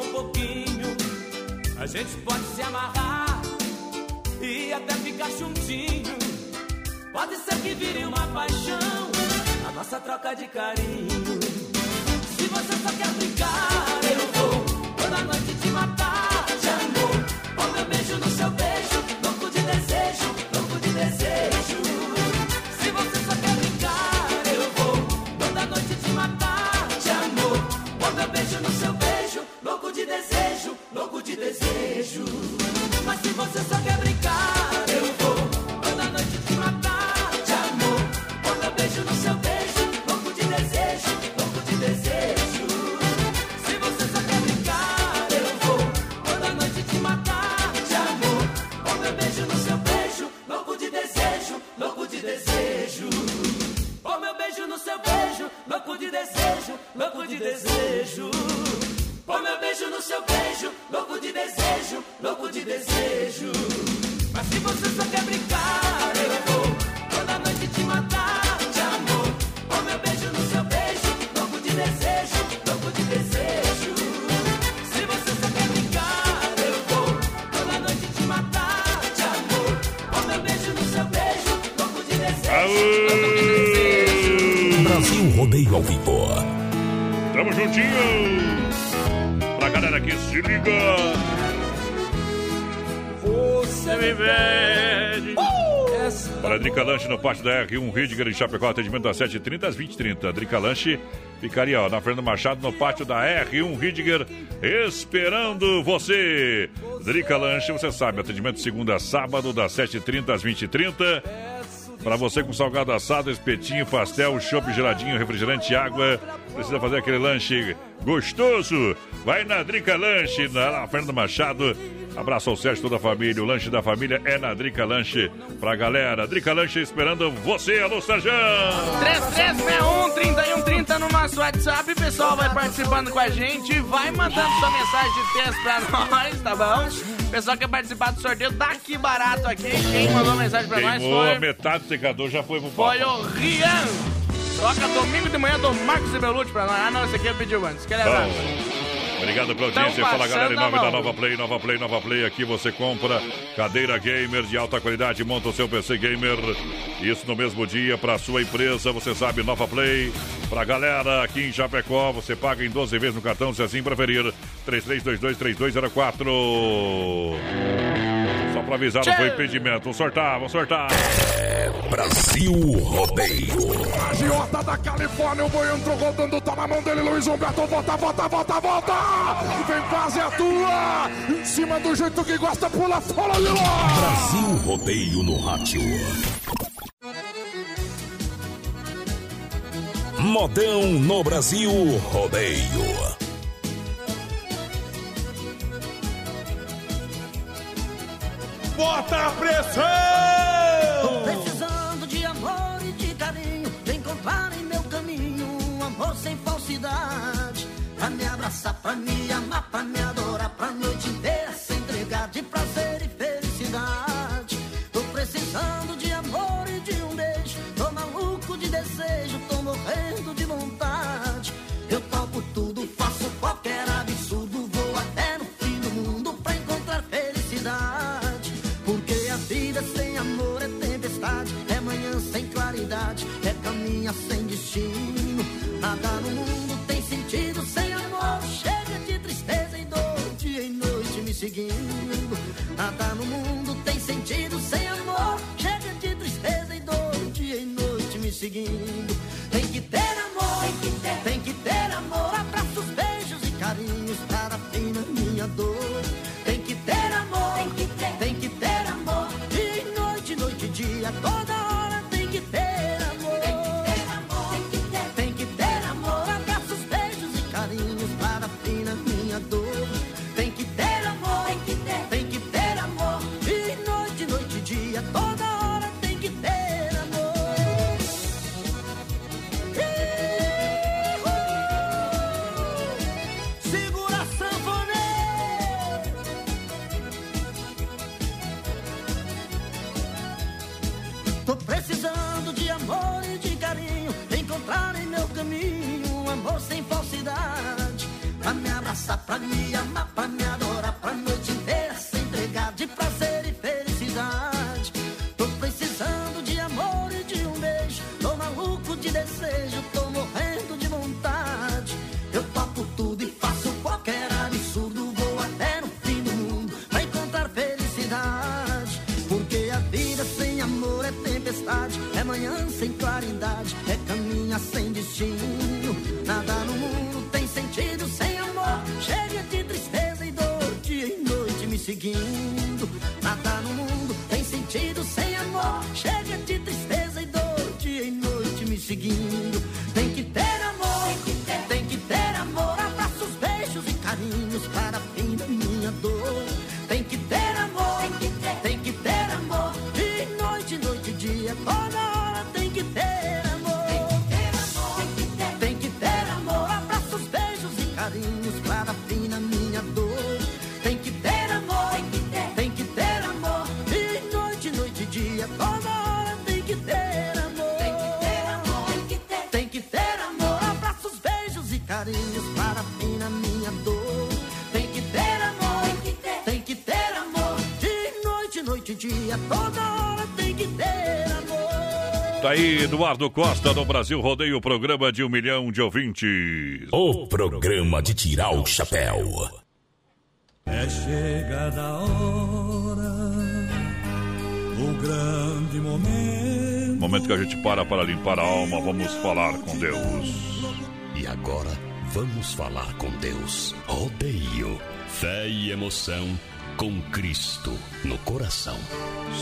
um pouquinho, a gente pode se amarrar e até ficar juntinho. Pode ser que vire uma paixão, a nossa troca de carinho. Se você só quer brincar, eu vou toda noite você só quer brincar, Drica Lanche no pátio da R1 Ridger em Chapecó, atendimento das 7h30 às 20h30. Drica Lanche ficaria ó, na Fernando Machado no pátio da R1 Ridger esperando você. Drica Lanche, você sabe, atendimento segunda a sábado das 7h30 às 20h30. Para você com salgado assado, espetinho, pastel, chopp geladinho, refrigerante, água. Precisa fazer aquele lanche gostoso? Vai na Drica Lanche, na Fernando Machado. Abraço ao Sérgio e toda a família. O lanche da família é na Drica Lanche. Pra galera, Drica Lanche esperando você. Alô, Sérgio! 3361-3130 no nosso WhatsApp. O pessoal vai participando com a gente. Vai mandando sua mensagem de texto pra nós, tá bom? O pessoal quer participar do sorteio daqui barato aqui. Quem mandou mensagem pra nós Queimou foi, a metade do secador, já foi pro foi papo. o Rian. Toca domingo de manhã do Marcos Belucci pra nós. Ah, não, esse aqui eu pedi antes. Que ele é. Obrigado pela audiência. Fala galera, em nome da. Nova Play, Nova Play, Nova Play. Aqui você compra cadeira gamer de alta qualidade, monta o seu PC gamer. Isso no mesmo dia para sua empresa. Você sabe, Nova Play. Pra galera aqui em Chapecó, você paga em 12 vezes no cartão, se assim preferir. 3322-3204. Só pra avisar, não foi impedimento. Vamos sortar, vamos sortar. Brasil Rodeio. Agiota da Califórnia, o boi entrou rodando, tá na mão dele, Luiz Humberto, volta, volta, volta, volta! Vem fazer a tua! Em cima do jeito que gosta, pula fora de lá! Brasil Rodeio no rádio. Modão no Brasil Rodeio. Bota a Tô pressão! precisando de amor e de carinho. Encontrar em meu caminho um amor sem falsidade. Pra me abraçar, pra me amar, pra me adorar. Pra noite caminha sem destino. Nada no mundo tem sentido sem amor. Chega de tristeza e dor, dia e noite me seguindo. Nada no mundo tem sentido sem amor. Chega de tristeza e dor, dia e noite me seguindo. Tá aí Eduardo Costa no Brasil Rodeio, o programa de um milhão de ouvintes. O programa de tirar o chapéu. É chegada a hora, o grande momento. Momento que a gente para para limpar a alma, vamos falar com Deus. E agora, vamos falar com Deus. Rodeio. Fé e emoção com Cristo no coração.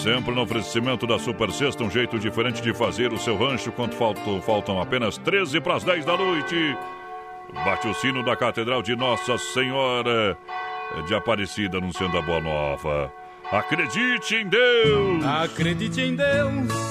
Sempre no oferecimento da Super Sexta, um jeito diferente de fazer o seu rancho quando faltam, faltam apenas 13 para as 10 da noite. Bate o sino da Catedral de Nossa Senhora de Aparecida, anunciando a boa nova. Acredite em Deus! Acredite em Deus,